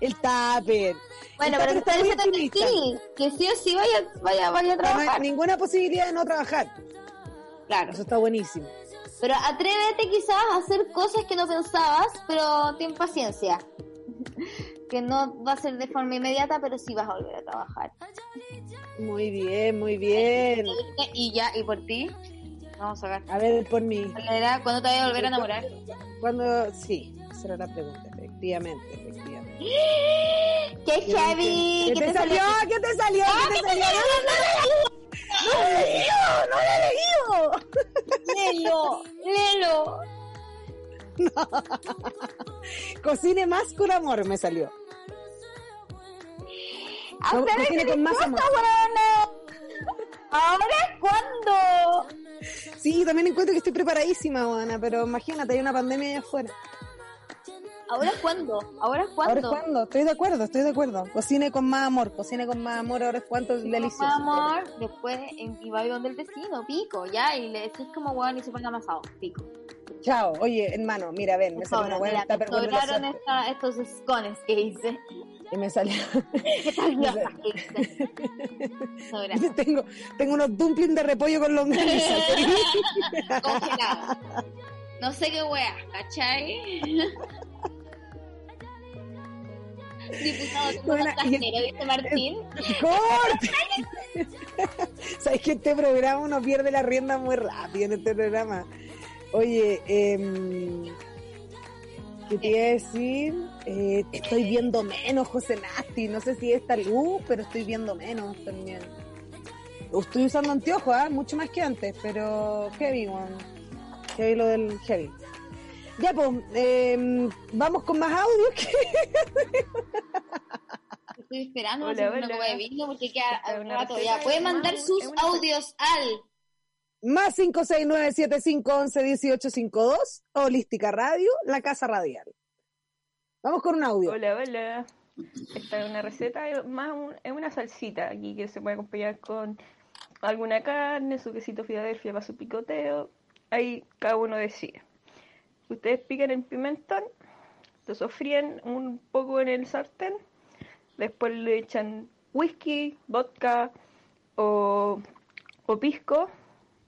El tupper. Bueno, El pero te está diciendo que sí, que sí o sí vaya, vaya, vaya a No hay trabajar. ninguna posibilidad de no trabajar. Claro. Eso está buenísimo. Pero atrévete quizás a hacer cosas que no pensabas, pero ten paciencia. Que no va a ser de forma inmediata, pero sí vas a volver a trabajar. Muy bien, muy bien. Y ya, y por ti, vamos a ver. A ver, por mí. Valera, ¿Cuándo te vas a volver a enamorar? Cuando, sí, esa era la pregunta, efectivamente, efectivamente. ¡Qué heavy! ¿Qué te salió? ¿Qué te salió? ¿Qué te salió? ¡No lo he leído! ¡No lo he leído! ¡Lelo! ¡Lelo! Cocine más con amor me salió. ¡A ustedes cocine con más amor. ¿Ahora cuándo? Sí, también encuentro que estoy preparadísima, Juana, pero imagínate, hay una pandemia allá afuera. ¿Ahora cuándo? ¿Ahora ¿Ahora es cuándo? cuándo? Estoy de acuerdo, estoy de acuerdo. Cocine con más amor, cocine con más amor, ahora es cuánto es delicioso. amor, después en, y va donde el vecino, pico, ya, y le decís como weón y se pone amasado, pico. Chao, oye, hermano, mira, ven, me salió una buena con la sobraron esta- estos escones que hice. Y me salió. Tengo, tengo unos dumplings de repollo con longaniza. Congelado. No sé qué wea, ¿cachai? Diputado, tengo y- casera, dice Martín. ¡Corte! ¿Sabes que este programa uno pierde la rienda muy rápido en este programa? Oye, em, ¿qué te iba a decir? Eh, estoy viendo menos, José Nasti. No sé si es esta luz, pero estoy viendo menos también. Estoy usando anteojos, ¿ah? mucho más que antes, pero heavy, one. Heavy lo del heavy. Ya, pues, em, vamos con más audios. que- Estoy esperando Hola, hola. copa de vino porque queda al rato ya. Puede de mandar sus audios al Más 569-7511-1852, Holística Radio, La Casa Radial. Vamos con un audio. Hola, hola. Esta es una receta, más es una salsita aquí que se puede acompañar con alguna carne, su quesito Filadelfia para su picoteo. Ahí cada uno decide. Ustedes pican el pimentón, lo sofríen un poco en el sartén, después le echan whisky, vodka o, o pisco,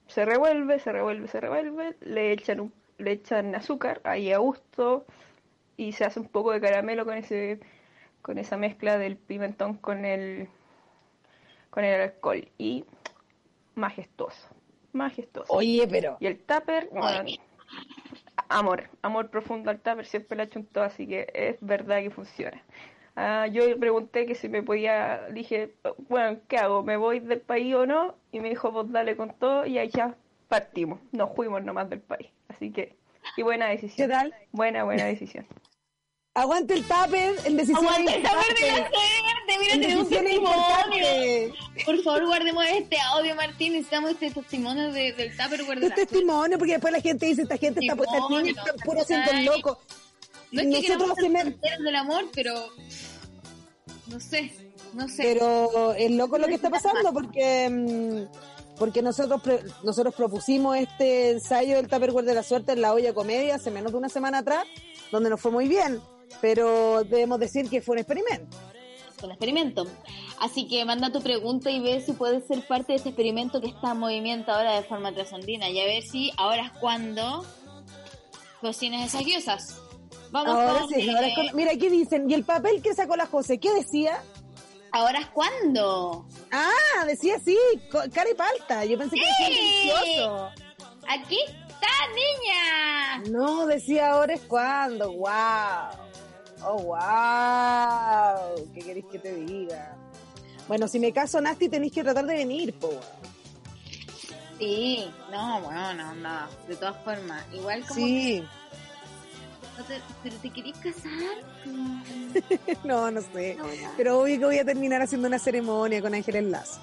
se revuelve, se revuelve, se revuelve, le echan, le echan azúcar ahí a gusto y se hace un poco de caramelo con ese con esa mezcla del pimentón con el con el alcohol. Y majestuoso majestuoso. Oye, pero y el tupper bueno, amor amor profundo al tupper siempre lo he chuntado así que es verdad que funciona. Ah, yo le pregunté que si me podía dije bueno qué hago me voy del país o no y me dijo vos dale con todo y ahí ya partimos. Nos fuimos nomás del país así que y buena ¿qué decisión tal? buena buena decisión Aguante el tupper en mira, En tenemos un decisiones testimonio. importantes. Por favor, guardemos este audio, Martín. Necesitamos este testimonio de, del Tupper Es guardar. testimonio, porque después la gente dice, esta gente está puesta puro haciendo el loco. No es que Nosotros hacemos- fronteras del amor, pero no sé, no sé. Pero es loco lo que está pasando porque mm, porque nosotros pre- nosotros propusimos este ensayo del Tupperware de la suerte en la olla comedia hace menos de una semana atrás, donde nos fue muy bien, pero debemos decir que fue un experimento. un experimento. Así que manda tu pregunta y ve si puedes ser parte de ese experimento que está en movimiento ahora de forma trasandina. Y a ver si ahora es cuando cocinas esas guiosas. Vamos Ahora con, sí, ahora es eh, con- mira aquí dicen, y el papel que sacó la José, ¿qué decía? ¿Ahora es cuándo? Ah, decía así, cara y palta. Yo pensé que decía ¡Sí! delicioso. ¡Aquí está, niña! No, decía ahora es cuando. Wow. Oh, wow. ¿Qué queréis que te diga? Bueno, si me caso Nasty tenéis que tratar de venir, po. Sí, no, bueno, no, no. De todas formas, igual como Sí. No pero te querís casar. No, no sé. no. Pero obvio que voy a terminar haciendo una ceremonia con Ángeles Lazo.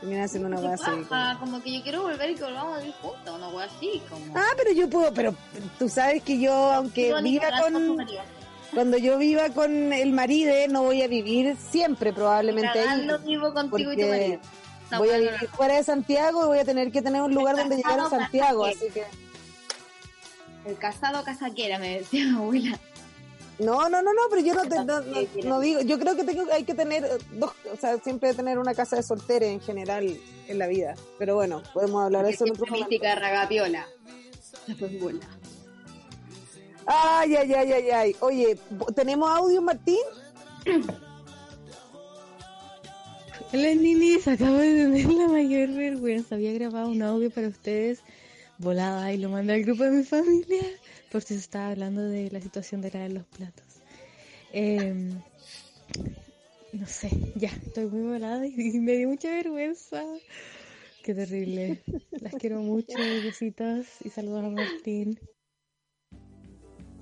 Terminar haciendo una ¿Qué cosa así. como- Como que yo quiero volver y que volvamos a vivir juntos, una wea así, como. Ah, pero yo puedo, pero tú sabes que yo, aunque Digo, viva con cuando yo viva con el marido, no voy a vivir siempre probablemente ahí. Vivo contigo y tu marido. Esa voy a no vivir la- fuera de Santiago y voy a tener que tener un lugar donde llegar a Santiago, así que El casado casaquera, me decía mi abuela. No, no, no, no, pero yo no, te, no, no- no digo, yo creo que tengo, hay que tener dos, o sea, siempre tener una casa de soltera en general en la vida. Pero bueno, podemos hablar de eso en otro momento. mística ragapiola. Buena. Ay, ay, ay, ay, ay. Oye, ¿tenemos audio, Martín? Hola ninis, acabo de tener la mayor vergüenza. Había grabado un audio para ustedes volada y lo mandé al grupo de mi familia por si se estaba hablando de la situación de lavar los platos. Em, no sé, ya, estoy muy volada y me dio mucha vergüenza. Qué terrible. Las quiero mucho, besitos y saludos a Martín.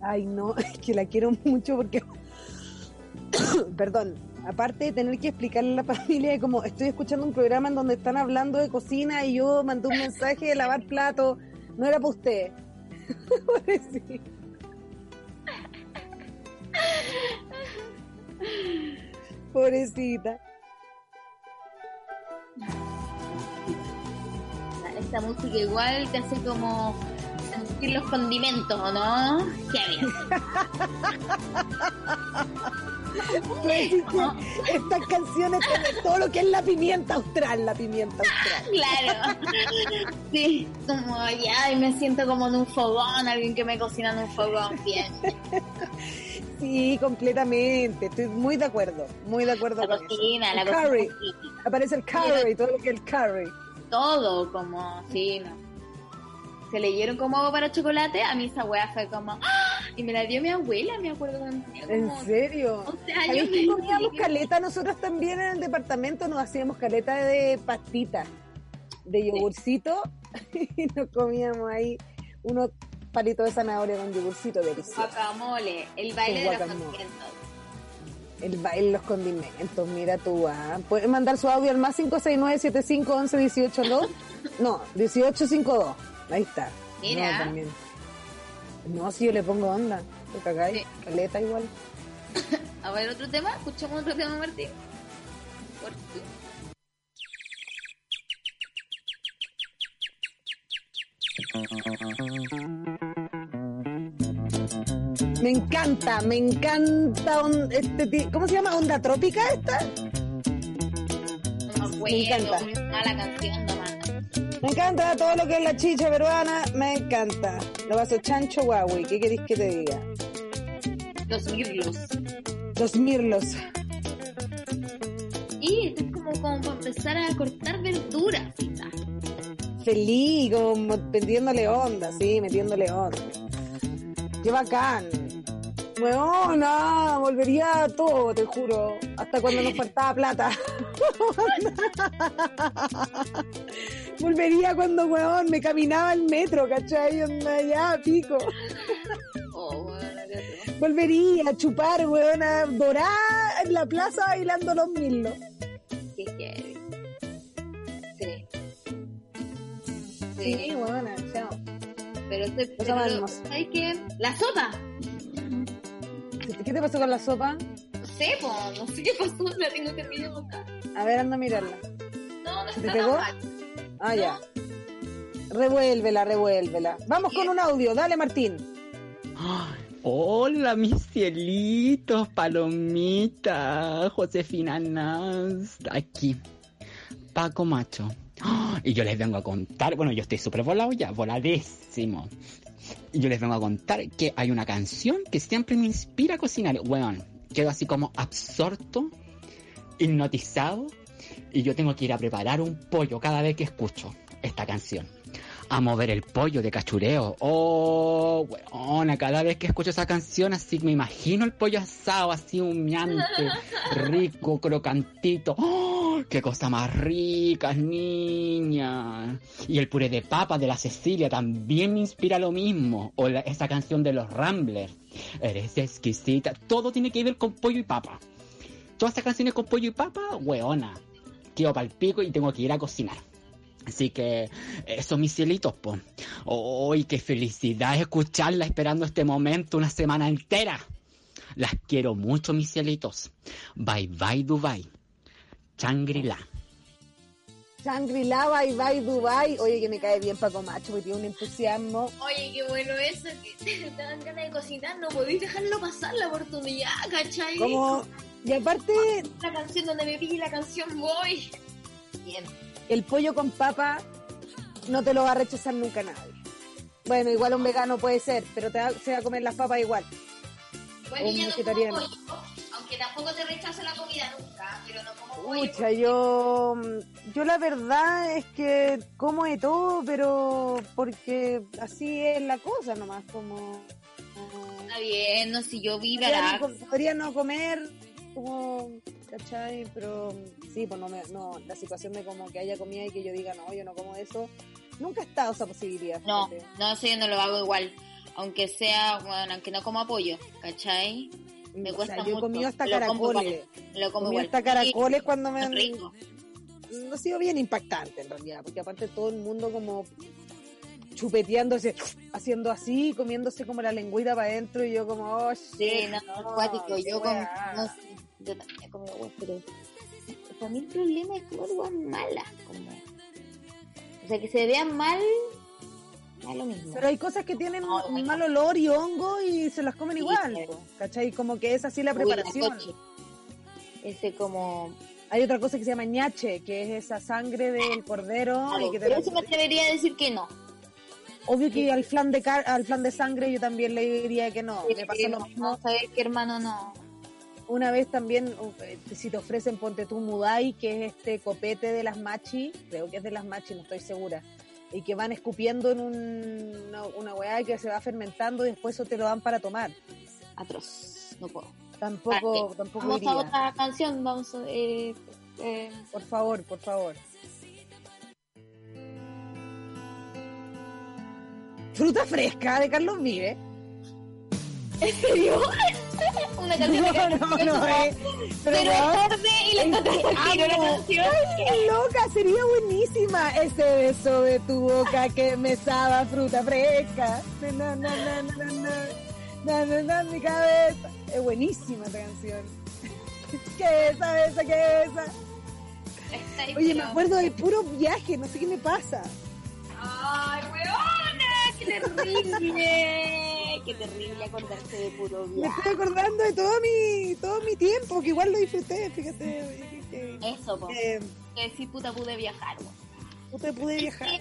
Ay, no, es que la quiero mucho porque, perdón, aparte de tener que explicarle a la familia de como estoy escuchando un programa en donde están hablando de cocina y yo mandé un mensaje de lavar plato, no era para usted. Pobrecito. Pobrecita. Esta música igual te hace como sentir los condimentos, ¿o no? Qué bien. Estas canciones tienen todo lo que es la pimienta austral, la pimienta austral. Claro. Sí, como ya, y me siento como en un fogón, alguien que me cocina en un fogón, bien. Sí, completamente. Estoy muy de acuerdo, muy de acuerdo La con eso. cocina, la cocina. Aparece el curry, todo lo que es el curry. Todo, como, sí, no. Se leyeron como agua para chocolate, a mí esa wea fue como, ¡ah! y me la dio mi abuela, me acuerdo cuando tenía ¿En como serio? 11 ¿Sabes años. que me comíamos caleta nosotros también en el departamento? Nos hacíamos caleta de pastita, de yogurcito, y nos comíamos ahí unos palitos de zanahoria con yogurcito delicioso. Guacamole, el baile de los condimentos. El baile, los condimentos, mira tú, ah. ¿Puedes mandar su audio al más 569-7511-1852? No, 1852. Ahí está. Mira. No, también. No, si yo le pongo onda. ¿Te cagáis? Sí. Caleta igual. A ver, otro tema, escuchamos otro tema, Martín. Por. Me encanta, me encanta. on- este, ¿Cómo se llama? ¿Onda trópica esta? No me encanta. acuerdo, no, la canción. Me encanta todo lo que es la chicha peruana. Me encanta. Lo vaso chancho guawi. ¿Qué queréis que te diga? Los mirlos. Los mirlos. Y esto es como, como para empezar a cortar verduras, quizás. Feliz, como metiéndole onda, sí, metiéndole onda. Qué bacán. Weona, volvería a todo, te juro. Hasta cuando nos faltaba plata. volvería cuando, weón, me caminaba el metro, ¿cachai? Onda ya, pico. Oh, bueno. Volvería a chupar, weón, a dorar en la plaza bailando los milos. Qué heavy. Sí. Sí, weón, chao. Pero este, pero, hermosa. ¿sabes qué? La sopa. ¿Qué te pasó con la sopa? No sé, po, no sé qué pasó, la tengo que ir a ver, anda a mirarla. No, no ¿Se está te tan pegó? mal. Ah, ya. Revuélvela, revuélvela. Vamos con un audio, dale Martín. Hola, mis cielitos, palomitas, Josefina Nas, aquí, Paco Macho. Y yo les vengo a contar, bueno, yo estoy súper volado ya, voladísimo. Y yo les vengo a contar que hay una canción que siempre me inspira a cocinar. Weón, quedo así como absorto, hipnotizado, y yo tengo que ir a preparar un pollo cada vez que escucho esta canción. A mover el pollo de cachureo. Oh, weona, cada vez que escucho esa canción así me imagino el pollo asado, así humeante, rico, crocantito. ¡Oh! ¡Qué cosa más rica, niña! Y el puré de papa de la Cecilia también me inspira lo mismo. O la- esa canción de los Ramblers. Eres exquisita. Todo tiene que ver con pollo y papa. Todas estas canciones con pollo y papa, weona. Quedo pa'l pico y tengo que ir a cocinar. Así que eso, mis cielitos, pues. ¡Uy, qué felicidad escucharla esperando este momento una semana entera! Las quiero mucho, mis cielitos. Bye bye, Dubai. Shangri-La. Shangri-La, Bye Bye Dubai. Oye, que me cae bien Paco Macho, porque tiene un entusiasmo. Oye, qué bueno eso, que te dan ganas de cocinar, no podéis dejarlo pasar la oportunidad, ¿cachai? Como, y aparte, La canción donde me pille la canción voy. Bien. el pollo con papa no te lo va a rechazar nunca nadie. Bueno, igual un vegano puede ser, pero te va, se va a comer las papas igual. Bueno, Un yo no vegetariano. como pollo, aunque tampoco te rechazo la comida nunca, pero no como pollo. Pucha, yo, yo la verdad es que como de todo, pero porque así es la cosa nomás, como... Está bien, no si yo vi podría, no, podría no comer, como, ¿cachai? Pero sí, pues no, me, no, la situación de como que haya comida y que yo diga, no, yo no como eso, nunca está esa posibilidad. No, fíjate. no, sí, yo no lo hago igual, aunque sea, bueno, aunque no como apoyo, ¿cachai? Me cuesta o yo comí hasta caracoles. Lo comí hasta caracoles cuando me... Rico. No ha sido bien impactante en realidad, porque aparte todo el mundo como chupeteándose, haciendo así, comiéndose como la lengüita para adentro y yo como, oh, shit, sí, no, no, acuático, yo como, no, yo también he comido huevos, pero para mí el problema es comer huevas malas. Como... O sea, que se vean mal, da lo mismo. Pero hay cosas que tienen No, un mal olor y hongo y se las comen Sí, igual, po, ¿cachai? Como que es así la Uy, preparación. coche. Ese como... Hay otra cosa que se llama ñache, que es esa sangre del cordero y algo, que te pero eso me atrevería a decir que no. Obvio que al flan de car- al flan de sangre yo también le diría que no. Me pasa lo mismo. no, sabes que hermano no. Una vez también, eh, si te ofrecen ponte tu mudai, que es este copete de las machi, creo que es de las machi, no estoy segura, y que van escupiendo en un- una, una weá que se va fermentando y después eso te lo dan para tomar. Atroz, no puedo. Tampoco, Ah, tampoco Vamos a iría. otra canción, vamos a... Eh, eh, Por favor, por favor. Fruta fresca de Carlos Vive. ¿En serio? Una canción no, no, como, eh. Pero es weón, tarde y la es encontraste al tiro, la amo. canción. ¡Qué loca! Sería buenísima ese beso de tu boca que me sabe a fruta fresca. Na, na, na, na, na, na. Na, na, na, mi cabeza. Es buenísima esa canción. ¿Qué esa, esa, qué esa? Oye, me pero- acuerdo del puro viaje, no sé qué me pasa. Ay, weona, qué terrible. Qué terrible acordarse de puro Me viaje. estoy acordando de todo mi, todo mi tiempo, que igual lo disfruté, fíjate. que- Eso, po. que Que sí, puta, pude viajar, puta, pude viajar.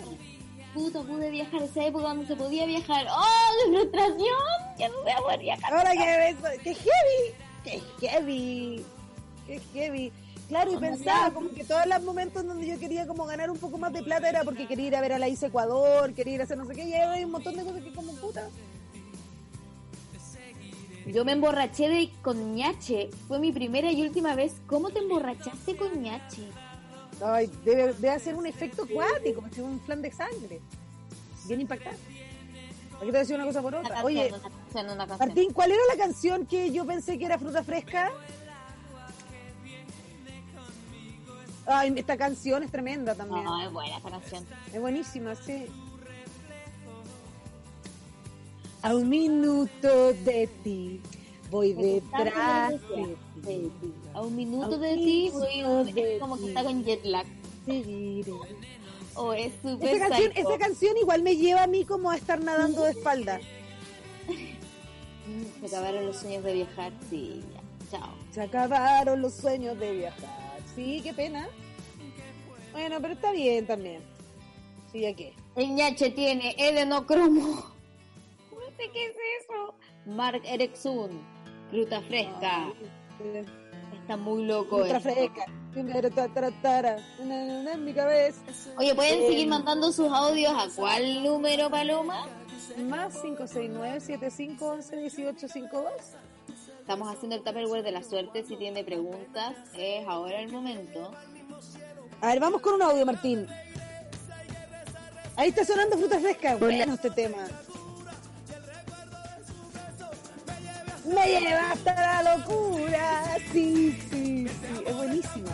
Puta, pude viajar esa época donde se podía viajar. ¡Oh, qué frustración! Ya no voy a poder viajar. Ahora que ves, que heavy, que heavy, que heavy. Claro, y pensaba como que todos los momentos donde yo quería como ganar un poco más de plata era porque quería ir a ver a la ICE Ecuador, quería ir a hacer no sé qué, y hay un montón de cosas que como puta. Yo me emborraché de con ñache. Fue mi primera y última vez. ¿Cómo te emborrachaste con ñache? Ay, debe, debe hacer un efecto acuático, como si un flan de sangre. Bien impactante. Aquí te voy a decir una cosa por otra. canción, Oye, una canción, una canción. Martín, ¿cuál era la canción que yo pensé que era fruta fresca? Ay, esta canción es tremenda también. No, es buena esa canción. Es buenísima, sí. A un minuto de ti, voy detrás de ti. A un minuto de ti, es como que está con jet lag. Seguiré. O es súper Esa canción, esa canción igual me lleva a mí como a estar nadando de espalda. Se acabaron los sueños de viajar, sí, ya. Chao. Se acabaron los sueños de viajar. Sí, qué pena. Bueno, pero está bien también. Sí, ¿ya qué? El ñache tiene edenocromo. Sé qué es eso. Mark Erikson, fruta fresca. Está muy loco. Esto. fresca. En mi cabeza. Oye, ¿pueden Eh, seguir mandando sus audios a cuál número, Paloma? Más 569 7511 1852 Estamos haciendo el Tupperware de la suerte. Si tiene preguntas, es ahora el momento. A ver, vamos con un audio, Martín. Ahí está sonando fruta fresca. Bueno, este tema. Me lleva hasta la locura. Sí, sí, sí. Es buenísimo.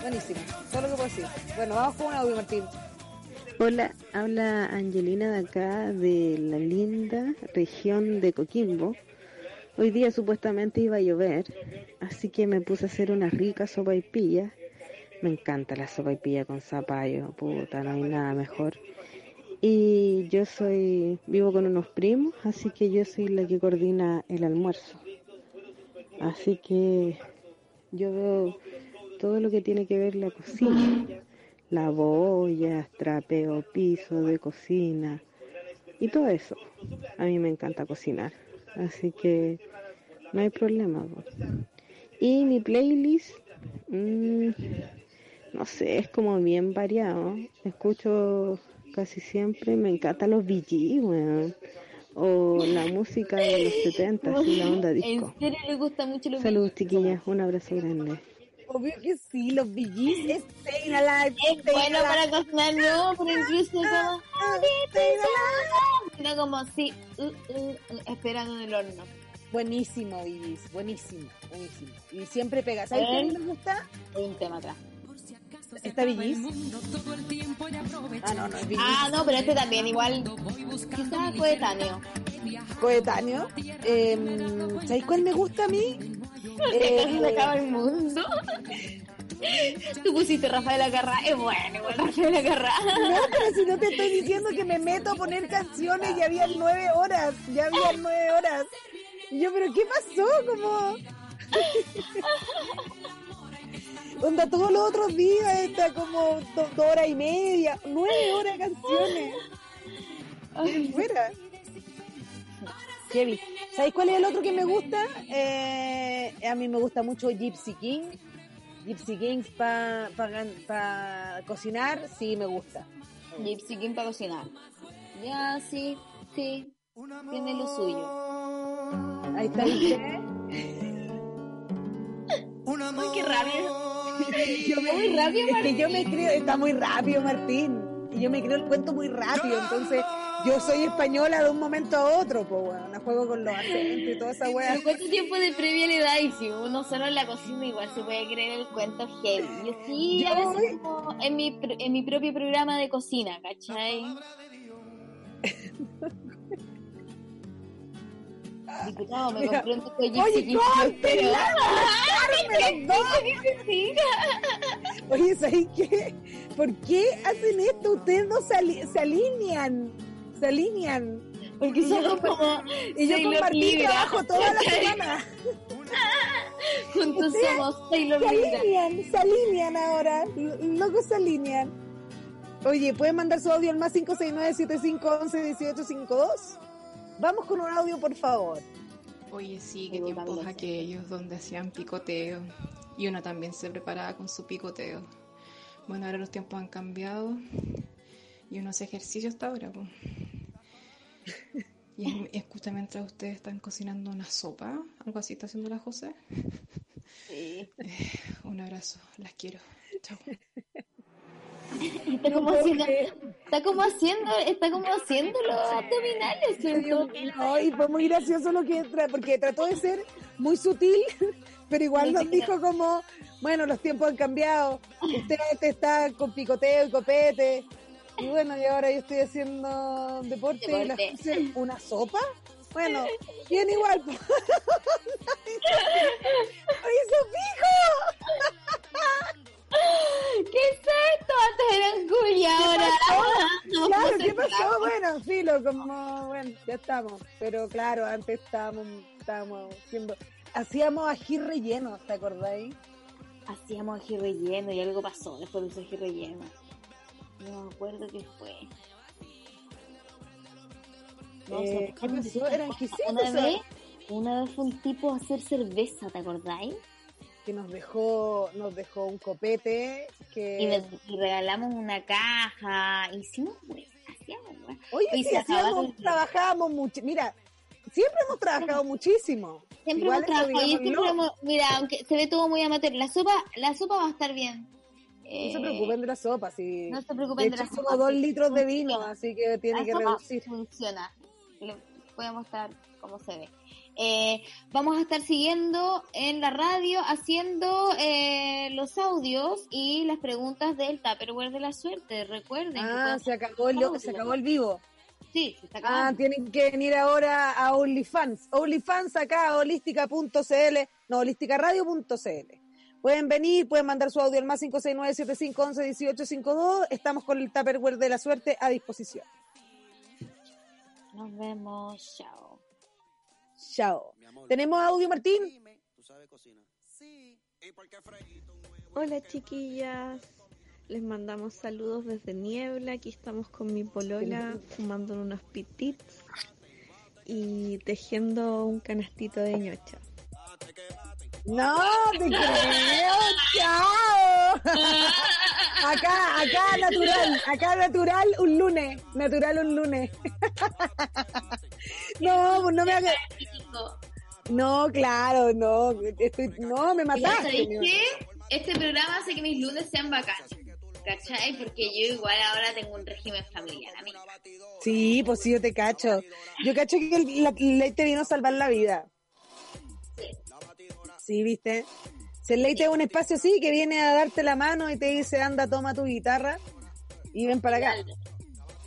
Buenísimo. Todo lo que puedo decir. Bueno, vamos con un audio, Martín. Hola, habla Angelina de acá, de la linda región de Coquimbo. Hoy día supuestamente iba a llover, así que me puse a hacer una rica sopa y pilla Me encanta la sopa y pilla con zapallo, puta, no hay nada mejor. Y yo soy, vivo con unos primos, así que yo soy la que coordina el almuerzo. Así que yo veo todo lo que tiene que ver la cocina. Labollas, trapeo, piso de cocina y todo eso. A mí me encanta cocinar, así que no hay problema. Y mi playlist, mm, no sé, es como bien variado. Escucho casi siempre, me encantan los BG, weón. O la música de los 70, así la onda disco. En serio le gusta mucho los Saludos, chiquillas, un abrazo grande. Obvio que sí, los BGs es Staying Alive. Es bueno Alive. para cocinar, no, pero incluso como, sino como así, uh, uh, uh, esperando en el horno. Buenísimo, BGs, buenísimo, buenísimo. Y siempre pega. ¿Sabes qué a mí me gusta? Hay un tema acá. ¿Esta BGs? Ah, no, no es. Ah, no, pero este también, igual, quizás coetáneo. Coetáneo. Eh, ¿Sabéis cuál me gusta a mí? Se Eh, acaba el mundo. Tú pusiste Rafael Acarrá, es bueno, igual Rafael Acarrá. No, pero si no te estoy diciendo que me meto a poner canciones, ya había nueve horas, ya había nueve horas. Y yo, pero ¿qué pasó? Como... Onda, todos los otros días está como do- dos horas y media, nueve horas de canciones. Fuera. Heavy. ¿Sabéis cuál es el otro que me gusta? Eh, a mí me gusta mucho Gypsy King. Gypsy Kings para cocinar, sí me gusta. Gypsy King para cocinar. Ya, sí, sí, tiene lo suyo. Ahí está, ¿viste? Uy, qué rápido. Yo me, Muy rápido, es que yo me creo, está muy rápido Martín. Y yo me creo el cuento muy rápido, entonces yo soy española de un momento a otro, pues bueno, juego con los acentos y toda esa wea. Pero ¿Cuánto tiempo de previa le da? Y si uno solo en la cocina igual se puede creer el cuento heavy. Yo sí, a veces como en mi, en mi propio programa de cocina, ¿cachai? Diputado, me Mira, Oye, dos. Oye, ¿sabes qué? ¿Por qué hacen esto? Ustedes no se, ali- se alinean, se alinean. Porque Y yo como Y yo con Martín trabajo toda la semana. Juntos somos Taylor Se alinean, se alinean ahora. L- Locos se alinean. Oye, ¿pueden mandar su audio al más 569-7511-1852? Vamos con un audio, por favor. Oye, sí, qué tiempos aquellos donde hacían picoteo y uno también se preparaba con su picoteo. Bueno, ahora los tiempos han cambiado y uno hace ejercicio hasta ahora. pues. Y es- escucha mientras ustedes están cocinando una sopa, algo así está haciendo la José. Sí. Un abrazo, las quiero. Chao. Está como haciendo, está como haciendo, está como haciendo los abdominales, ¿cierto? No, y fue muy gracioso lo que tra porque trató de ser muy sutil, pero igual nos dijo como, bueno, los tiempos han cambiado, usted antes está con picoteo y copete, y bueno, y ahora yo estoy haciendo deporte, y la Deporte. ¿una sopa? Bueno, bien igual. estamos. Pero claro, antes estábamos, estábamos haciendo, hacíamos ají relleno, ¿te acordáis? Hacíamos ají relleno y algo pasó después de ese ají relleno. No me acuerdo qué fue. No, Eh, ¿Qué pasó? Eran. Una vez, una vez fue un tipo a hacer cerveza, ¿te acordáis? Que nos dejó, nos dejó un copete que... Y, nos- y regalamos una caja. Hicimos, güey, hacíamos. Oye, y sí, se hacíamos, trabajábamos mucho. Mira, siempre hemos trabajado muchísimo. Siempre Igual hemos trabajado y eso, siempre digámoslo. hemos- mira, aunque se ve todo muy amateur, la sopa, la sopa va a estar bien. No se Eh, preocupen de la sopa, si... No se De preocupen de, hecho, la sopa. dos sí, litros de vino, así que tiene La que sopa reducir. funciona. Le voy a mostrar cómo se ve. Eh, vamos a estar siguiendo en la radio haciendo eh, los audios y las preguntas del Tupperware de la suerte. Recuerden. Ah, se acabó, el, se acabó el vivo. Sí, se está Ah, acabando. tienen que venir ahora a OnlyFans. OnlyFans acá, holística.cl, no, holísticaradio.cl. Pueden venir, pueden mandar su audio al más 569-7511-1852. Estamos con el Tupperware de la suerte a disposición. Nos vemos, chao. Chao. ¿Tenemos audio, Martín? Hola chiquillas, les mandamos saludos desde Niebla, aquí estamos con mi polola fumando unos pitits y tejiendo un canastito de ñocha. No, te creo, chao. Acá, acá natural, acá natural un lunes, natural un lunes. No, pues no me hagas. No, claro, no, estoy, no, me mataste. ¿sabéis mi- qué? Este programa hace que mis lunes sean bacanes. ¿Cachai? Porque yo igual ahora tengo un régimen familiar, amiga. Sí, pues sí, yo te cacho. Yo cacho que el- la, ley te vino a salvar la vida. Sí, ¿viste? Si el ley te da un espacio así, que viene a darte la mano y te dice, anda, toma tu guitarra y ven para acá.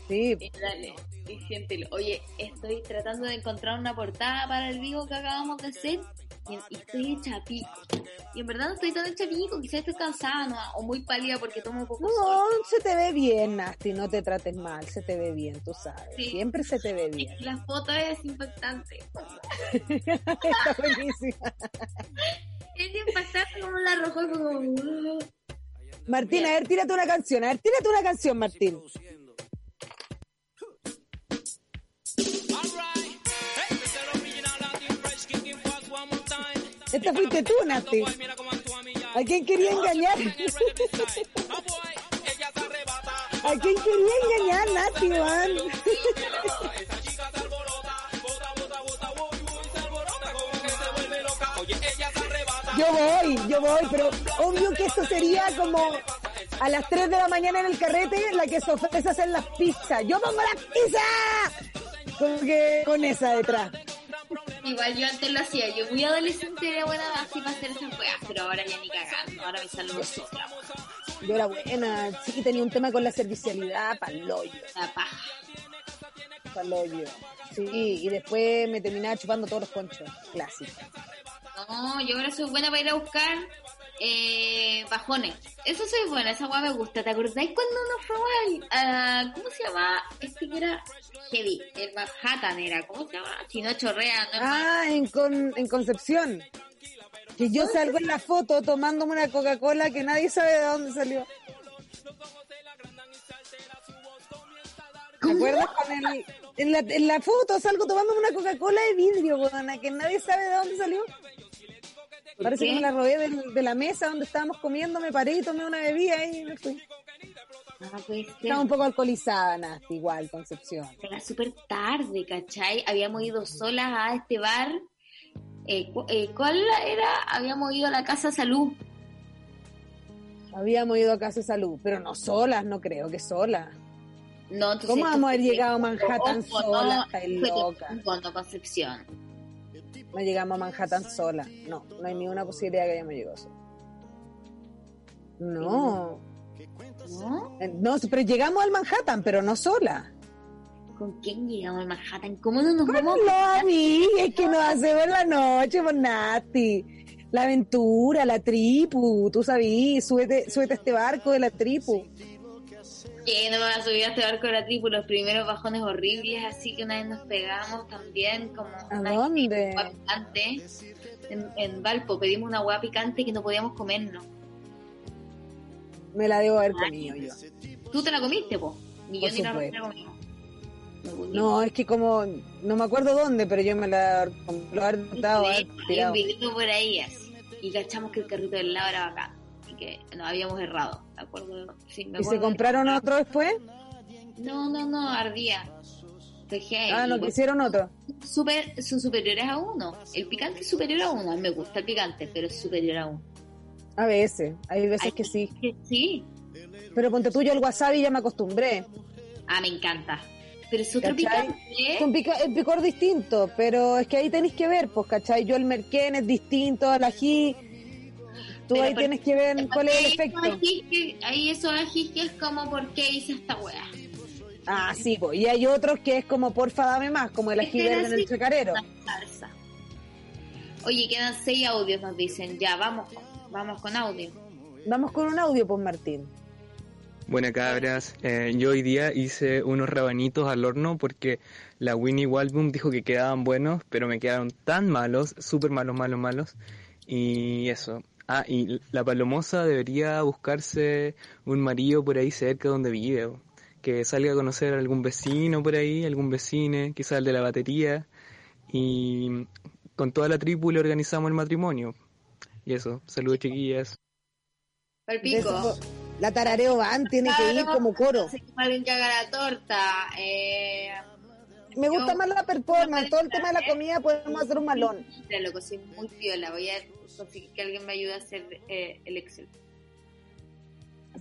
Sí, dale, y siéntelo. Oye, estoy tratando de encontrar una portada para el vivo que acabamos de hacer y, y estoy hecha pico. Y en verdad no estoy tan hecha pico, quizás estoy cansada ¿no? o muy pálida porque tomo poco no, sol. se te ve bien, Nasty, no te trates mal, se te ve bien, tú sabes. Sí. Siempre se te ve bien. La foto es impactante. Está buenísima. Es impactante como la roja, como... Martín, a ver, tírate una canción, a ver, tírate una canción, Martín. Esta fuiste tú, Nasty. ¿A quién quería engañar? ¿A quién quería engañar, Nasty, man? Yo voy, yo voy, pero obvio que esto sería como a las 3 de la mañana en el carrete la que se ofrece hacer las pizzas. ¡Yo pongo las pizzas! Como que con esa detrás. Igual yo antes lo hacía, yo muy adolescente era buena así para hacer esas weas, pero ahora ya ni cagando, ahora me salgo sola, Yo era buena, sí, tenía un tema con la servicialidad, pa'l hoyo, la paja. pa'l hoyo. Sí, y después me terminaba chupando todos los conchos, clásico. No, yo ahora soy buena para ir a buscar eh, bajones. Eso soy buena, esa weá me gusta. ¿Te acordáis cuando nos fuimos al, ¿Cómo se llama? Este que era heavy, el Manhattan era, ¿cómo se llama? Si no chorrea, no Ah, en, Con- en Concepción. Que yo salgo en la foto tomándome una Coca-Cola que nadie sabe de dónde salió. ¿Te acuerdas con el, en, la, en la foto salgo tomándome una Coca-Cola de vidrio, weona, que nadie sabe de dónde salió? Parece qué? que me la robé de, la mesa donde estábamos comiendo, me paré y tomé una bebida y me fui. Ah, puede ser. Estaba un poco alcoholizada, Nasty, igual, Concepción. Era súper tarde, ¿cachai? Habíamos ido solas a este bar. Eh, eh, ¿Cuál era? Habíamos ido a la Casa Salud. Habíamos ido a Casa Salud, pero no solas, no creo que solas. No, entonces ¿Cómo vamos a haber llegado a Manhattan Ojo, sola? no, loca. Cuando Concepción. No llegamos a Manhattan sola. No, no hay ninguna posibilidad que hayamos llegado sola. No. ¿No? No, pero llegamos al Manhattan, pero no sola. ¿Con quién llegamos a Manhattan? ¿Cómo no nos Con vamos? los amigos que nos hacemos la noche, por Nati. La aventura, la tripu, tú sabías, súbete, súbete a este barco de la tripu. Que no me vas a subir a este barco de la tribu, los primeros bajones horribles, así que una vez nos pegamos también como ¿A una dónde? hueá picante. En, en Valpo pedimos una hueá picante que no podíamos comernos. Me la debo haber comido yo. ¿Tú te la comiste, po? Ni yo ni la pusimos. No, es que como, no me acuerdo dónde, pero yo me la lo haber dado, un video por ahí así. Y cachamos que el carrito del lado era bacán. Y que nos habíamos errado. ¿De acuerdo? Sí, me ¿Y se compraron otro después? No, no, no, ardía. Heavy. Ah, no, quisieron otro. Super, son superiores a uno. El picante es superior a uno. A mí me gusta el picante, pero es superior a uno. A veces, hay veces Hay que sí. que Sí. Pero ponte tuyo el wasabi ya me acostumbré. Ah, me encanta. Pero es otro picante. Es ¿eh? un pico, el picor distinto, pero es que ahí tenéis que ver, pues, ¿cachai? Yo el merquén es distinto al ají. Tú Pero ahí tienes que ver cuál es el efecto. esos ajís que- Ahí esos ajís que es como, ¿por qué hice esta wea? Ah, sí. Y hay otros que es como, porfa, dame más, como el ají Este verde en el chacarero. salsa. Oye, quedan seis audios, nos dicen. Ya, vamos. Vamos con audio. Vamos con un audio, pues Martín. Buenas cabras, Eh, yo hoy día hice unos rabanitos al horno porque la Winnie Waldboom dijo que quedaban buenos, pero me quedaron tan malos, súper malos, malos, malos. Y eso. Ah, y la palomosa debería buscarse un marido por ahí cerca donde vive. o Que salga a conocer a algún vecino por ahí, algún vecine, quizás el de la batería. Y con toda la tribu le organizamos el matrimonio. Y eso, saludos chiquillas. Pal De eso, pico. la tarareo van, tiene que ir como coro. se que haga la torta. Eh, Me gusta yo- más la performance, todo el tema de la comida podemos hacer un malón. Mira, loco, soy muy piola. Voy a conseguir que alguien me ayude a hacer eh, el Excel.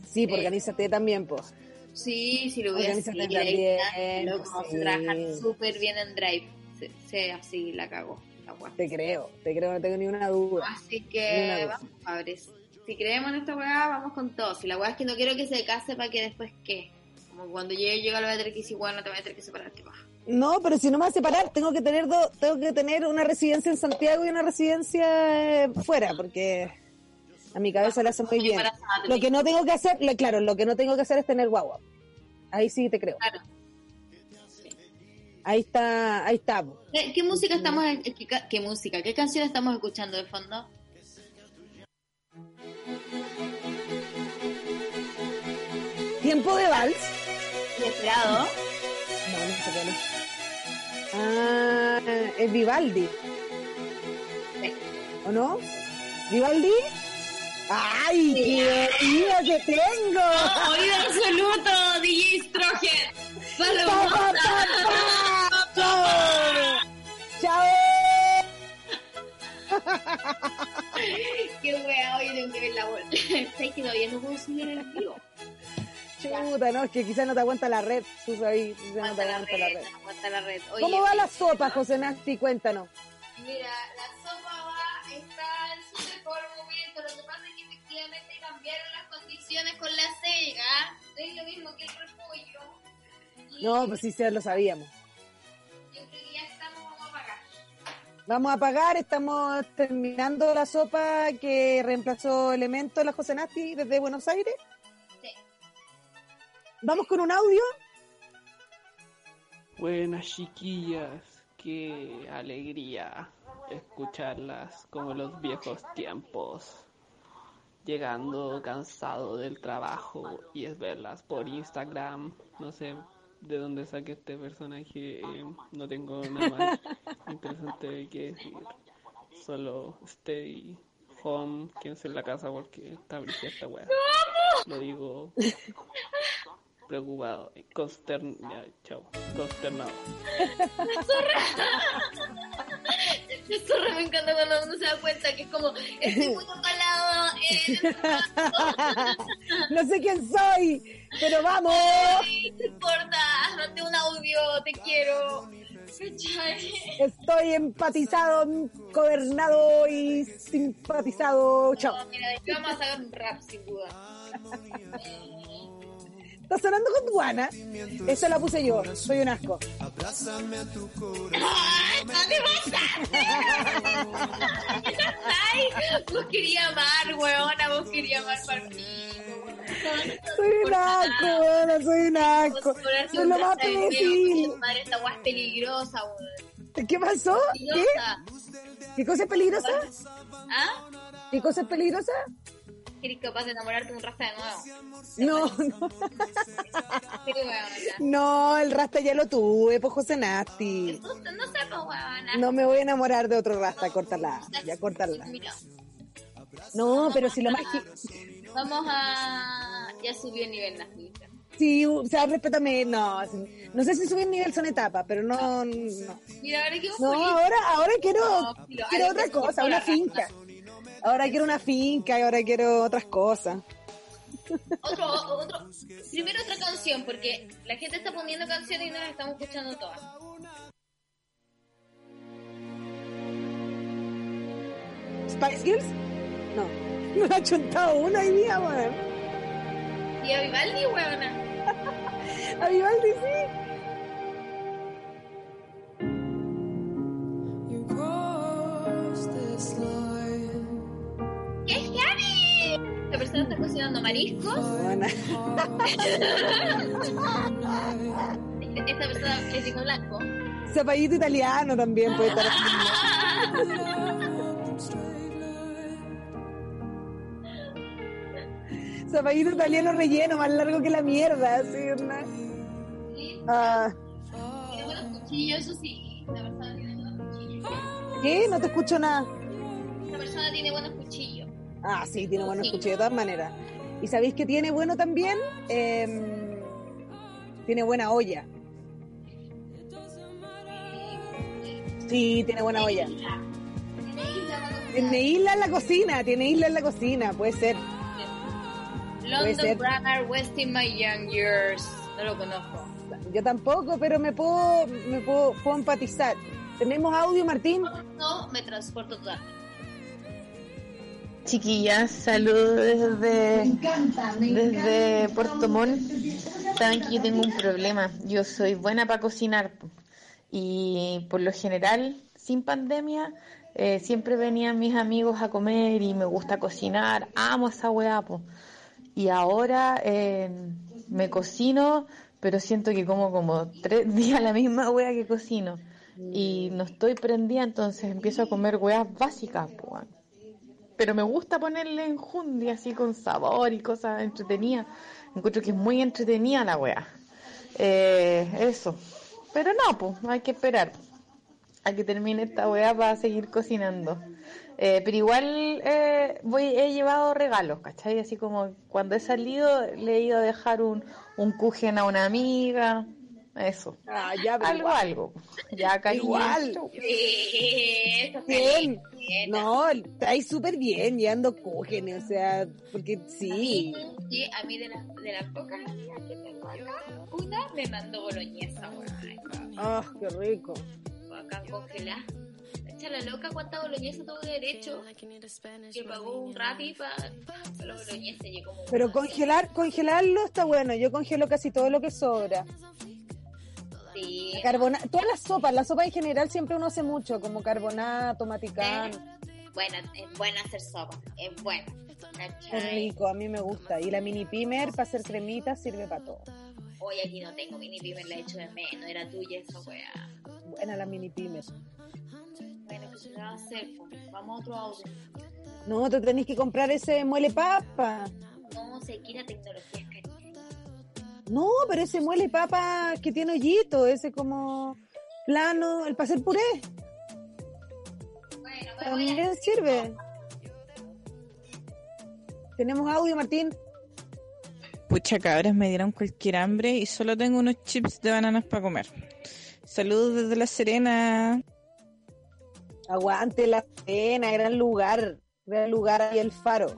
Sí, pues organízate también, pues. Sí, sí, lo voy a hacer. Ahí también, loco, sí. súper bien en Drive. Se, se- así la cago. La. Te creo, te creo, no tengo ni una duda. Así que duda. vamos, cabres. Si creemos en esta weá, vamos con todo. Si la weá es que no quiero que se case para que después qué. Como cuando yo llegue, lo voy a tener que decir, bueno, no te voy a tener que separar, ¿qué pasa? No, pero si no me va a separar, tengo que tener dos, tengo que tener una residencia en Santiago y una residencia eh, fuera, porque a mi cabeza le hace muy bien. Lo que no tengo que hacer, lo- claro, lo que no tengo que hacer es tener guagua. Ahí sí te creo. Claro. Ahí está, ahí está. ¿Qué, qué música estamos, qué, qué música, qué canción estamos escuchando de fondo? Tiempo de vals. Inesperado. No, no es. Ah, es Vivaldi. ¿O no? ¿Vivaldi? ¡Ay, qué oído que tengo! Oído absoluto, DJ pa, pa. ¡Chao! Qué wea, hoy tengo que ver la bola. ¿Sabes que todavía no puedo subir el vivo? Chuta, no, es que quizás no te aguanta la red, tú sabes, quizás no te aguanta la red. Aguanta la red. Oye, ¿Cómo va la sopa, José Nasti? Cuéntanos. Mira, la sopa va, está en su mejor momento. Lo que pasa es que efectivamente cambiaron las condiciones con la sega. No es lo mismo que el repollo. Y No, pues sí, sí, lo sabíamos. Yo creo que ya estamos, vamos a pagar. Vamos a pagar, estamos terminando la sopa que reemplazó Elemento la José Nasti desde Buenos Aires. Vamos con un audio. Buenas chiquillas, qué alegría escucharlas como los viejos tiempos. Llegando cansado del trabajo y es verlas por Instagram. No sé de dónde saqué este personaje, eh, no tengo nada más interesante que decir. Solo stay home, quédense en la casa porque está brillante esta wea. Lo digo preocupado, consternado, chao, consternado. La zorra me encanta cuando uno se da cuenta que es como, estoy muy calado. Eh, no sé quién soy, pero vamos. no importa, hazte un audio, te quiero. Estoy empatizado, gobernado y simpatizado. Chao. No, mira, vamos a sacar un rap sin duda. ¿Estás sonando con Duana? Esa la puse yo, soy un asco. ¡Ay, no te ¡Ay! Vos quería amar, weona, vos quería amar para mí. Soy un asco, weona, soy un asco. Soy lo más pedófilo. Madre, esta weá es peligrosa, weón. ¿Qué pasó? ¿Qué? ¿Qué cosa es peligrosa? ¿Ah? ¿Qué cosa es peligrosa? ¿Eres capaz de enamorarte de un rasta de nuevo? No, no. Sí. No, el rasta ya lo tuve, pues José Nasti. No, no sé, pues. No me voy a enamorar de otro rasta, córtala, ya córtala. No, pero si lo más... vamos a... Ya subió el nivel Nasmita. Sí, o sea, respétame, no, no sé si subir nivel son etapas, pero no, no. Mira, ahora que No, ahora, ahora quiero, No, quiero otra cosa, una la finca. Ahora quiero una finca, ahora quiero otras cosas. Otro, otro, primero otra canción, porque la gente está poniendo canciones y no las estamos escuchando todas. ¿Spice Girls? No, no me ha chuntado una hoy día, weón. Y a Vivaldi, weona. A Vivaldi sí. Mariscos. Esta persona es vino blanco. Zapallito italiano también puede estar. Zapallito italiano relleno, más largo que la mierda, así, ¿no? Ah, Tiene buenos cuchillos, eso sí. La persona tiene buenos cuchillos. ¿Qué? No te escucho nada. La persona tiene buenos cuchillos. Ah, sí, tiene buenos cuchillos de todas maneras. ¿Y sabéis que tiene bueno también? Em, tiene buena olla. Sí, tiene buena olla. Tiene isla en la cocina, tiene isla en la cocina, puede ser. Puede ser. London Grammar Westin My Young Years. No lo conozco. Yo tampoco, pero me puedo, me puedo, puedo empatizar. ¿Tenemos audio, Martín? No, me transporto totalmente. Chiquillas, saludos desde, desde Puerto Montt. Saben que yo tengo un problema. Yo soy buena para cocinar y por lo general, sin pandemia, eh, siempre venían mis amigos a comer y me gusta cocinar. Amo esa weá, po. Y ahora eh, me cocino, pero siento que como como tres días la misma weá que cocino. Y no estoy prendida, entonces empiezo a comer weas básicas, pero me gusta ponerle enjundia así con sabor y cosas entretenidas. Encuentro que es muy entretenida la wea. Eh, eso. Pero no, pues, hay que esperar a que termine esta wea para seguir cocinando. Eh, pero igual eh, voy, he llevado regalos, ¿cachai? Así como cuando he salido le he ido a dejar un, un kuchen a una amiga. Eso. Ah, ya, algo, igual. algo. Ya. Igual. Sí, Bien. bien. No, estáis súper bien llevando cúgenes, o sea, porque sí. Sí, a mí de las de las pocas amigas que tengo acá, una me mandó boloñesa, weón. Ah, qué rico. Acá congelada. Echa la loca, ¿cuánta boloñesa tuvo derecho? Que pagó un rapi para y como... Pero congelar, congelarlo está bueno. Yo congelo casi todo lo que sobra. Sí. Carbona, todas las sopas, la sopa en general siempre uno hace mucho, como carbonato, maticán. Buena, es buena hacer sopa, es buena. Es rico, a mí me gusta. Y la mini pimer para hacer cremitas sirve para todo. Hoy aquí no tengo mini pimer, la he hecho de menos, era tuya esa weá. Buena la mini pimer. Bueno, ¿qué se va a hacer? Vamos a otro audio. No, te tenés que comprar ese muele papa. No, sé que la tecnología. No, pero ese muele papa que tiene hoyito, ese como plano, el para hacer puré. Bueno, También sirve. Tenemos audio, Martín. Pucha cabras, me dieron cualquier hambre y solo tengo unos chips de bananas para comer. Saludos desde La Serena. Aguante la cena, gran lugar, gran lugar ahí el faro.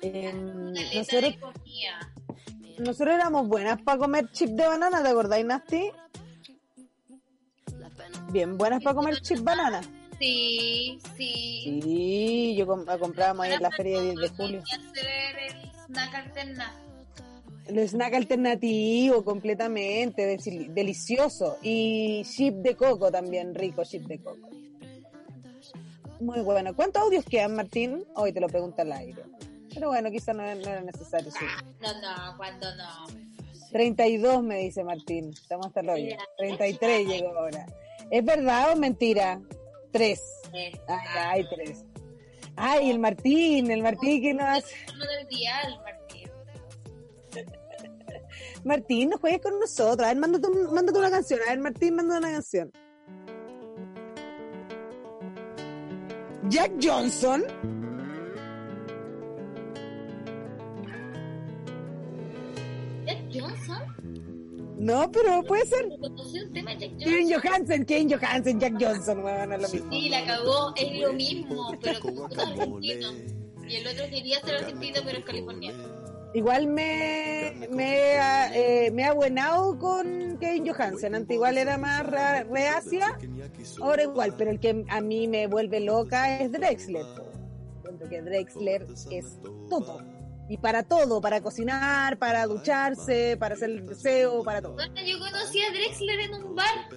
Em, nosotros, nosotros éramos buenas para comer chip de banana, ¿te acordáis, Nasty? Bien, buenas para comer chip banana. Sí, sí. Sí, yo com- la comprábamos ahí en la feria de 10 de julio. El snack alterna. El snack alternativo completamente, delicioso. Y chip de coco también, rico chip de coco. Muy bueno. ¿Cuántos audios quedan, Martín? Hoy te lo pregunta al aire. Pero bueno, quizás no, no era necesario. sí. No, no, cuando no. 32 me dice Martín. Estamos hasta el hoyo. 33 llegó ahora. ¿Es verdad o mentira? Tres. Ay, ay, tres. Ay, el Martín, el Martín que nos hace... No del dial, Martín. Martín, no juegues con nosotros. A ver, mándate, mándate una canción. A ver, Martín, mándate una canción. Jack Johnson. No, pero puede ser. Conocí un tema de Jack Kevin Johnson. Johansen, Kevin Johansen, Jack Johnson, weón, no es lo mismo. Sí, la cagó, es lo mismo, pero con un argentino. Y el otro quería ser argentino, pero es californiano. Igual me, me, ha, eh, me ha abuenado con Kevin Johansen. Antes igual era más ra- reacia, ahora igual, pero el que a mí me vuelve loca es Drexler. Encuentro que Drexler es todo. Y para todo, para cocinar, para ducharse, para hacer el deseo, para todo. Bueno, yo conocí a Drexler en un bar.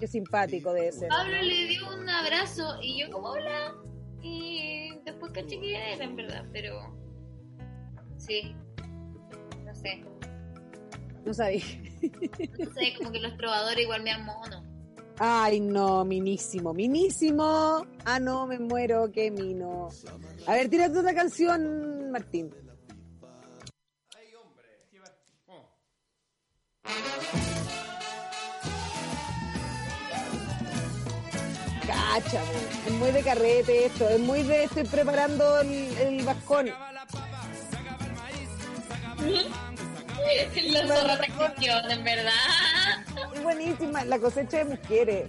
Qué simpático de ese. Pablo le dio un abrazo y yo como hola. Y después caché que era en verdad, pero Sí. No sé. No sabía. No sé, como que los trovadores igual me dan mono. Ay, no, minísimo, minísimo. Ah, no, me muero, qué mino. A ver, tírate otra canción, Martín. Po. es muy de carrete esto, es muy de estoy preparando el, el vascón. Los zorros en verdad. Buenísima, la cosecha de mujeres.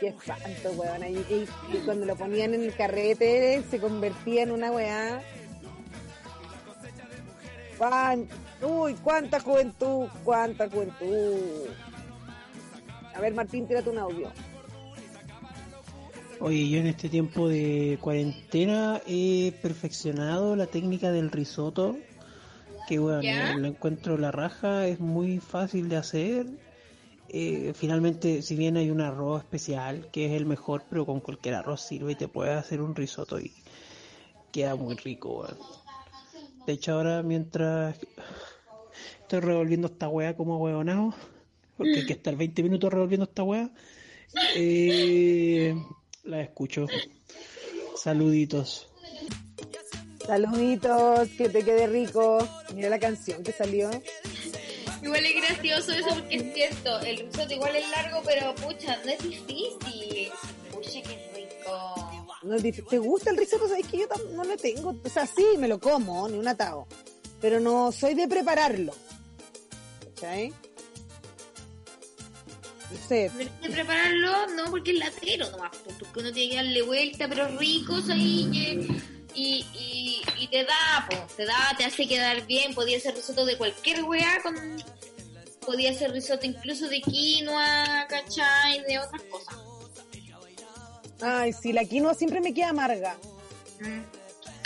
Qué espanto, weón. Y, y- y cuando lo ponían en el carrete se convertía en una weá. Cuán- Uy, cuánta juventud, cuánta juventud. A ver, Martín, tírate un audio. Oye, yo en este tiempo de cuarentena he perfeccionado la técnica del risotto, que bueno, ¿Ya? lo encuentro la raja, es muy fácil de hacer. Eh, finalmente, si bien hay un arroz especial, que es el mejor, pero con cualquier arroz sirve y te puedes hacer un risotto y queda muy rico. weón. De hecho, ahora mientras estoy revolviendo esta wea como huevonao, porque hay que estar 20 minutos revolviendo esta wea, eh, la escucho. Saluditos. Saluditos, que te quede rico. Mira la canción que salió. Igual es gracioso eso porque es cierto, el risotto igual es largo, pero pucha, no es difícil. Pucha, qué rico. No es ¿Te gusta el risotto? Sabes que yo tam- no le tengo. O sea, sí, me lo como, ni un atado. Pero no soy de prepararlo. ¿Cachai? No sé. Pero hay que prepararlo, no, porque es latero nomás, porque uno tiene que darle vuelta, pero ricos ahí, y, y, y te da, pues, te da, te hace quedar bien, podía ser risotto de cualquier weá, con, podía ser risotto incluso de quinoa, ¿cachai? De otras cosas. Ay, sí, la quinoa siempre me queda amarga.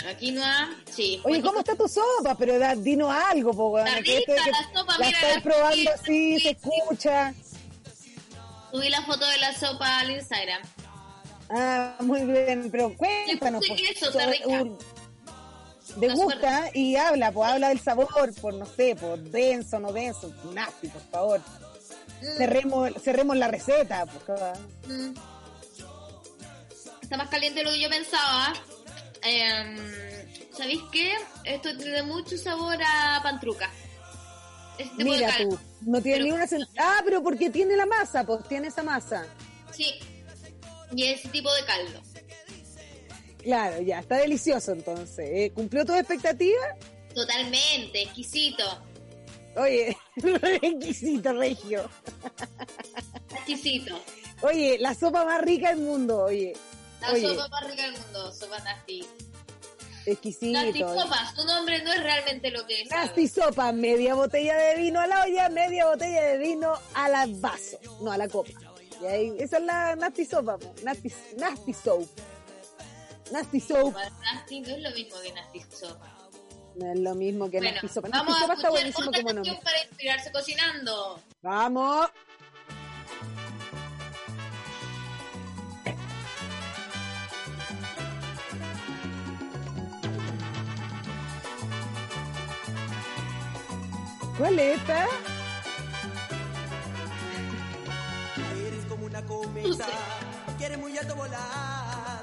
La quinoa, sí. Oye, ¿cómo está tu sopa? Pero da, dinos algo, po. Está rica la sopa, la mira, estoy la probando subí, así, se escucha. Subí la foto de la sopa al Instagram. Ah, muy bien, pero cuéntanos. Puse po, queso, está rica. un- Degusta y habla, pues habla del sabor, por no sé, por denso, no denso, nasty, por favor. Cerremos, cerremos la receta, por favor. Mm. Está más caliente de lo que yo pensaba. Em, ¿Sabéis qué? Esto tiene mucho sabor a pantruca. De Mira tú, no tiene ni una... sen- Ah, pero porque tiene la masa, pues tiene esa masa. Sí. Y ese tipo de caldo. Claro, ya, está delicioso entonces. ¿eh? ¿Cumplió tus expectativas? Totalmente, exquisito. Oye, exquisito, regio. Exquisito. Oye, la sopa más rica del mundo, oye. La Oye, sopa más rica del mundo, sopa nasty. Exquisito. Nasty sopa, su nombre no es realmente lo que es. Nasty sopa, media botella de vino a la olla, media botella de vino a la vaso, no a la copa. Y ahí, esa es la nasty sopa, nasty, nasty soap. Nasty soap. Nasty no es lo mismo que nasty sopa. No es lo mismo que Bueno, nasty sopa. Nasty vamos a está buenísimo como nombre. para inspirarse cocinando. Vamos. ¿Cuál es esta? Eres como una cometa, quieres muy alto volar.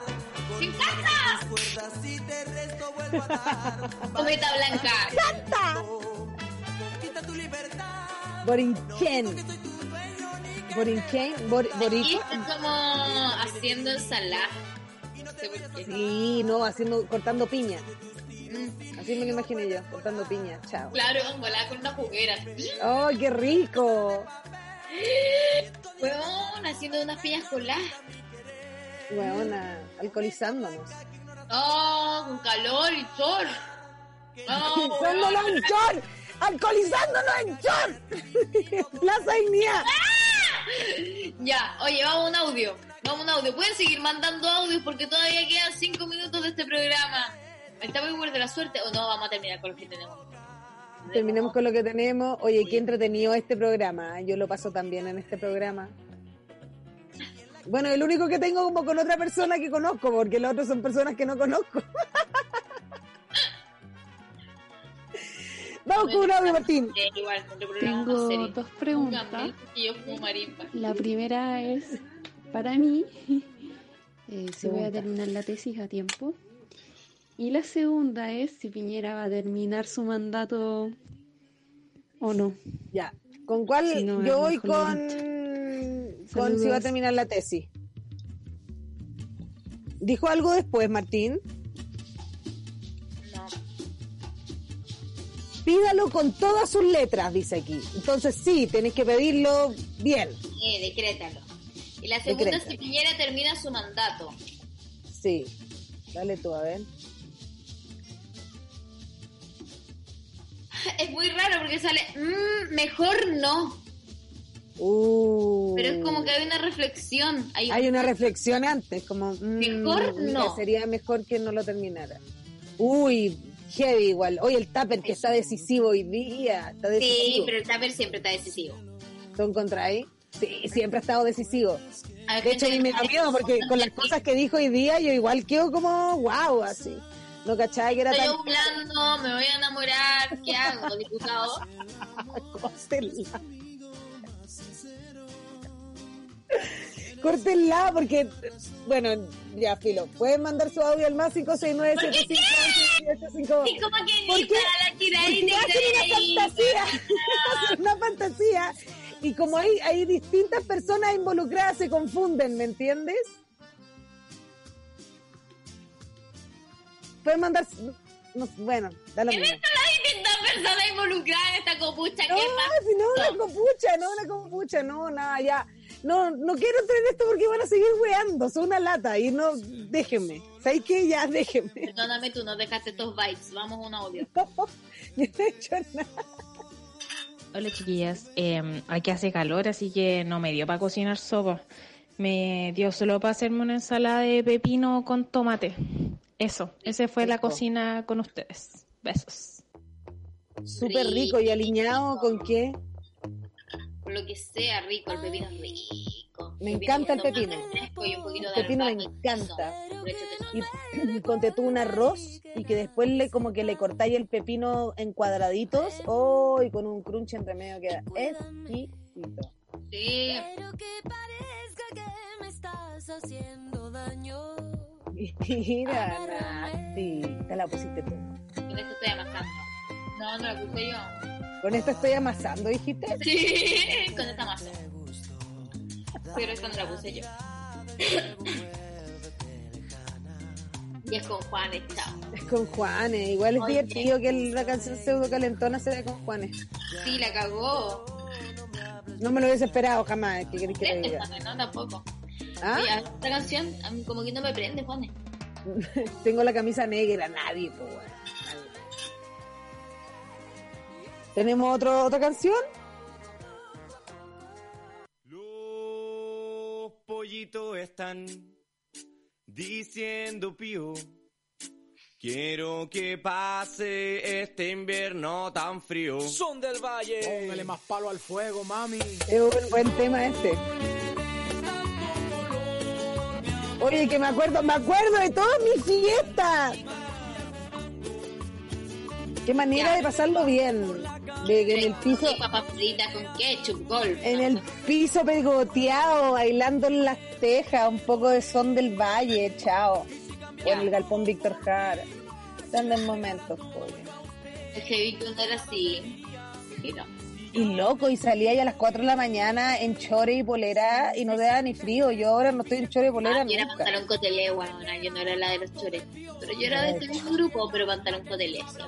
¡Me encanta! Tus cuerdas y te resto vuelvo a dar. Cometa blanca. ¡Canta! Quita tu libertad. Borinquen. Borinquen. Bor, Aquí como haciendo ensalada. No. Sí, no, haciendo, cortando piña. Mm, Así me lo imaginé yo, cortando piña. Chao. Claro, volada con una juguera. ¡Oh, qué rico! Weón, haciendo unas piñas coladas. Weona, alcoholizándonos. Oh, con calor y sol. Oh, ¡Alcoholizándonos en chor! ¡Alcoholizándonos en chor! ¡Plaza Dignidad! Ya, oye, vamos a un audio. Vamos a un audio. Pueden seguir mandando audios porque todavía quedan cinco minutos de este programa. ¿Está muy de la suerte o no? Vamos a terminar con lo que tenemos. Terminemos con lo que tenemos. Oye, qué entretenido este programa. ¿eh? Yo lo paso también en este programa. Bueno, el único que tengo como con otra persona que conozco, porque los otros son personas que no conozco. Vamos con un audio, Martín. Eh, Tengo dos preguntas. La primera es para mí, eh, si voy a terminar la tesis a tiempo. Y la segunda es si Piñera va a terminar su mandato o no. Ya. ¿Con cuál? Si no, Yo voy con, con si va a terminar la tesis. ¿Dijo algo después, Martín? No. Pídalo con todas sus letras, dice aquí. Entonces sí, tenés que pedirlo bien. Eh, decrétalo. Y la segunda es Decreta. si Piñera termina su mandato. Sí. Dale tú, a ver. Es muy raro porque sale, "Mm, mejor no. Uh. Pero es como que hay una reflexión. Hay, Hay una reflexión antes, como... mm, Mejor no. Sería mejor que no lo terminara. Uy, heavy igual. Oye, el tupper que está decisivo hoy día. Está Sí, decisivo. pero el Tupper siempre está decisivo. ¿Tú encontráis? Sí, siempre ha estado decisivo. De hecho, a mí me da miedo porque con las cosas que dijo hoy día yo igual quedo como wow, así. No cachai que era Estoy tan... me voy a enamorar, ¿qué hago, diputado? Córtenla. Córtenla porque, bueno, ya, filo. Pueden mandar su audio al más 569 ¿Por qué Y como que ¿Por qué? la Porque hacen una fantasía, una fantasía y como hay, hay distintas personas involucradas se confunden, ¿me entiendes? Pueden mandar, no, bueno, da lo ¿Qué me mismo. están las distintas personas involucradas en esta copucha? No, ¿Qué pasa? si no, una copucha, no, una copucha, no, nada, ya. No, no quiero entrar en esto porque van a seguir weando, son una lata y no, déjenme. ¿Sabes qué? Ya, déjenme. Perdóname, tú no dejaste estos bytes. Vamos a un audio. Yo no he hecho nada. Hola chiquillas, eh, aquí hace calor, así que no me dio para cocinar sopa. Me dio solo para hacerme una ensalada de pepino con tomate. Eso, ese fue la cocina con ustedes. Besos. Súper rico y alineado con qué? Por lo que sea rico, el pepino es rico. Me encanta el con pepino. tomate fresco y un poquito El de pepino me encanta. Y, ponte tú un arroz y que después le como que le cortáis el pepino en cuadraditos oh, y con un crunch entre medio queda exquisito. Sí. Mira, Nati, te la pusiste tú. Con esto estoy amasando. No, no la puse yo. Con esto estoy amasando, dijiste. Sí, con esta masa. Pero esta no la puse yo. Y es con Juanes, chao. Es con Juanes, igual es Oye. divertido que la canción pseudo calentona sea con Juanes. Sí, la cagó. No me lo hubiese esperado jamás, ¿qué querés que te diga? Juanes, no, tampoco. ¿Ah? Oye, esta canción a mí como que no me prende, Juanes. Tengo la camisa negra, nadie, pues. ¿Tenemos otro, otra canción? Los pollitos están diciendo pío. Quiero que pase este invierno tan frío. Son del Valle. Póngale más palo al fuego, mami. Es un buen tema este. Oye, que me acuerdo, me acuerdo de todas mis fiestas. Qué manera de pasarlo bien. De que en el piso, papas fritas con ketchup, golf. en el piso pegoteado, bailando en las tejas, un poco de son del valle, chao. O en el galpón Víctor Jara. Están en momentos, pobre. Es que vi que era así. Y no. Y loco, y salía ya a las 4 de la mañana en chore y polera y no te daba ni frío. Yo ahora no estoy en chore y polera Ah, yo era pantalón cotelé, bueno, yo no era la de los chores. Pero yo era de este mismo grupo, pero pantalón cotelé siempre.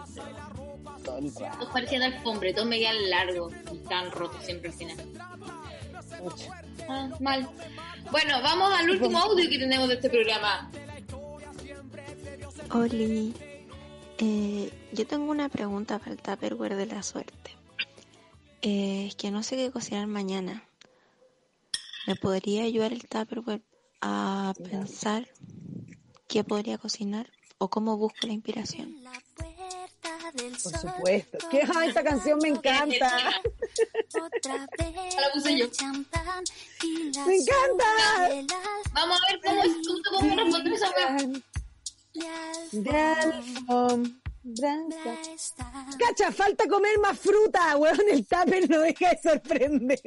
Todo el rato. Todos parecían alfombra, y todos me quedan largos y estaban rotos siempre al final. Ah, mal. Bueno, vamos al último audio que tenemos de este programa. Oli, eh, yo tengo una pregunta para el Tupperware de la suerte. Eh, es que no sé qué cocinar mañana. ¿Me podría ayudar el Tupperware a pensar qué podría cocinar o cómo busco la inspiración? Por supuesto. ¿Qué? Ay, esta canción me encanta. La puse yo. ¡Me encanta! Vamos a ver cómo es, cómo, cómo responder esa weá. Cacha, falta comer más fruta, weón. El tupper no deja de sorprender.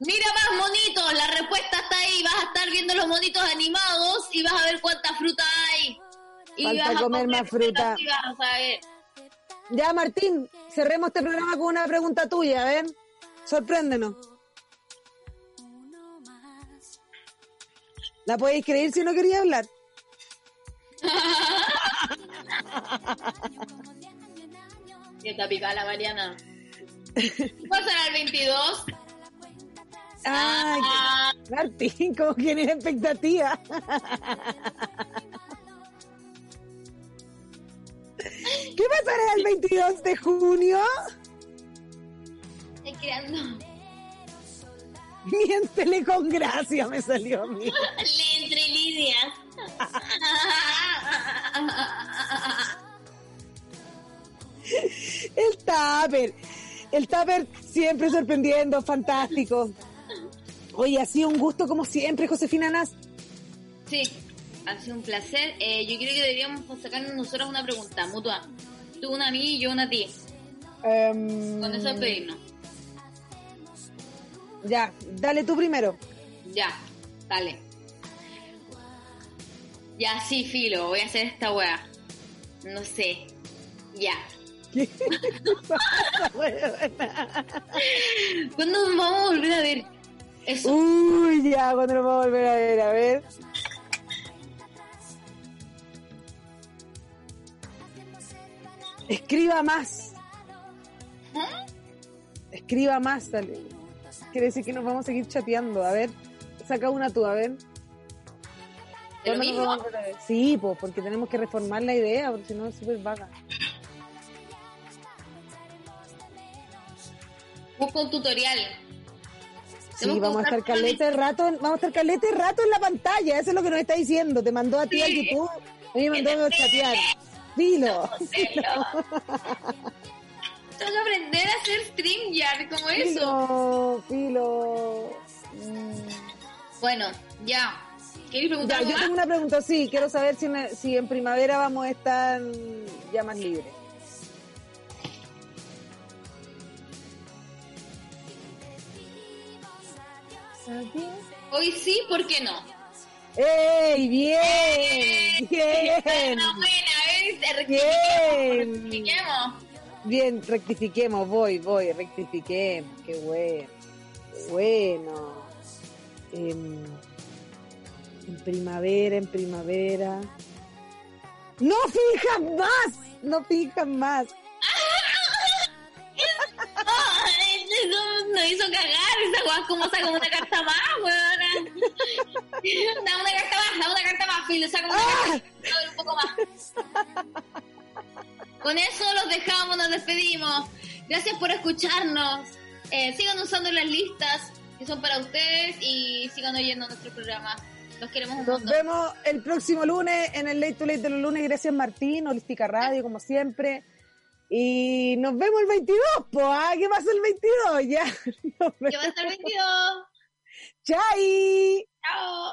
Mira más monitos, la respuesta está ahí. Vas a estar viendo los monitos animados y vas a ver cuánta fruta hay. Y Falta vas a comer más fruta. y vas a ver. Ya, Martín, cerremos este programa con una pregunta tuya, a ver. Sorpréndenos. ¿La podéis creer si no quería hablar? Picada la Mariana. ¿Cuál será el 22? Ay, Ah. Martín, como que tiene expectativa. ¿Qué pasará el 22 de junio? Estoy creando. Miéntele con gracia, me salió a mí. Lee entre líneas. El tupper. El tupper siempre sorprendiendo, fantástico. Oye, ha sido un gusto como siempre, Josefina Nas. Sí, ha sido un placer. Eh, yo creo que deberíamos sacarnos nosotros una pregunta mutua. Tú una a mí y yo una a ti. Em, Con eso pedirnos. Ya, dale tú primero. Ya, dale. Ya, sí, filo, voy a hacer esta weá. No sé. Ya. ¿Cuándo nos vamos a volver a ver? Eso. Uy, ya, cuando nos vamos a volver a ver, a ver. Escriba más. Escriba más, dale. Quiere decir que nos vamos a seguir chateando. A ver, saca una tú, a ver. Sí, pues, porque tenemos que reformar la idea, porque si no es súper vaga. Busco un tutorial. Sí, vamos a estar calete de rato, vamos a estar calete rato en la pantalla, eso es lo que nos está diciendo. Te mandó a ti al Sí. YouTube, a mí me mandó a chatear. Dilo. Tengo que aprender a hacer StreamYard como eso. Filo, filo. Mm. Bueno, ya. ¿Quieres Ya, preguntar yo más? tengo una pregunta, sí, quiero saber si, en- si en primavera vamos a estar ya más libres. Hoy sí, ¿por qué no? ¡Ey, bien! ¡Bien! Buena, buena, ¿ves? Bien. Rectifiquemos. Bien, rectifiquemos, voy, voy, rectifiquemos, qué bueno, qué bueno. Em, en primavera, en primavera. ¡No fijas más! ¡No fijas más! No, hizo cagar esa weá, como saca una carta más, weona. Da una carta más, da una carta más, Filo, saca una carta, un poco más. Con eso los dejamos, nos despedimos. Gracias por escucharnos. Eh, sigan usando las listas que son para ustedes y sigan oyendo nuestro programa. Los queremos un Nos montón. vemos el próximo lunes en el Late to Late de los lunes. Gracias Martín, Holística Radio, como siempre. Y nos vemos el 22, po, ¿ah? ¿Qué pasa el 22? Ya. ¿Qué va a vemos. estar 22? ¡Chai! Chao.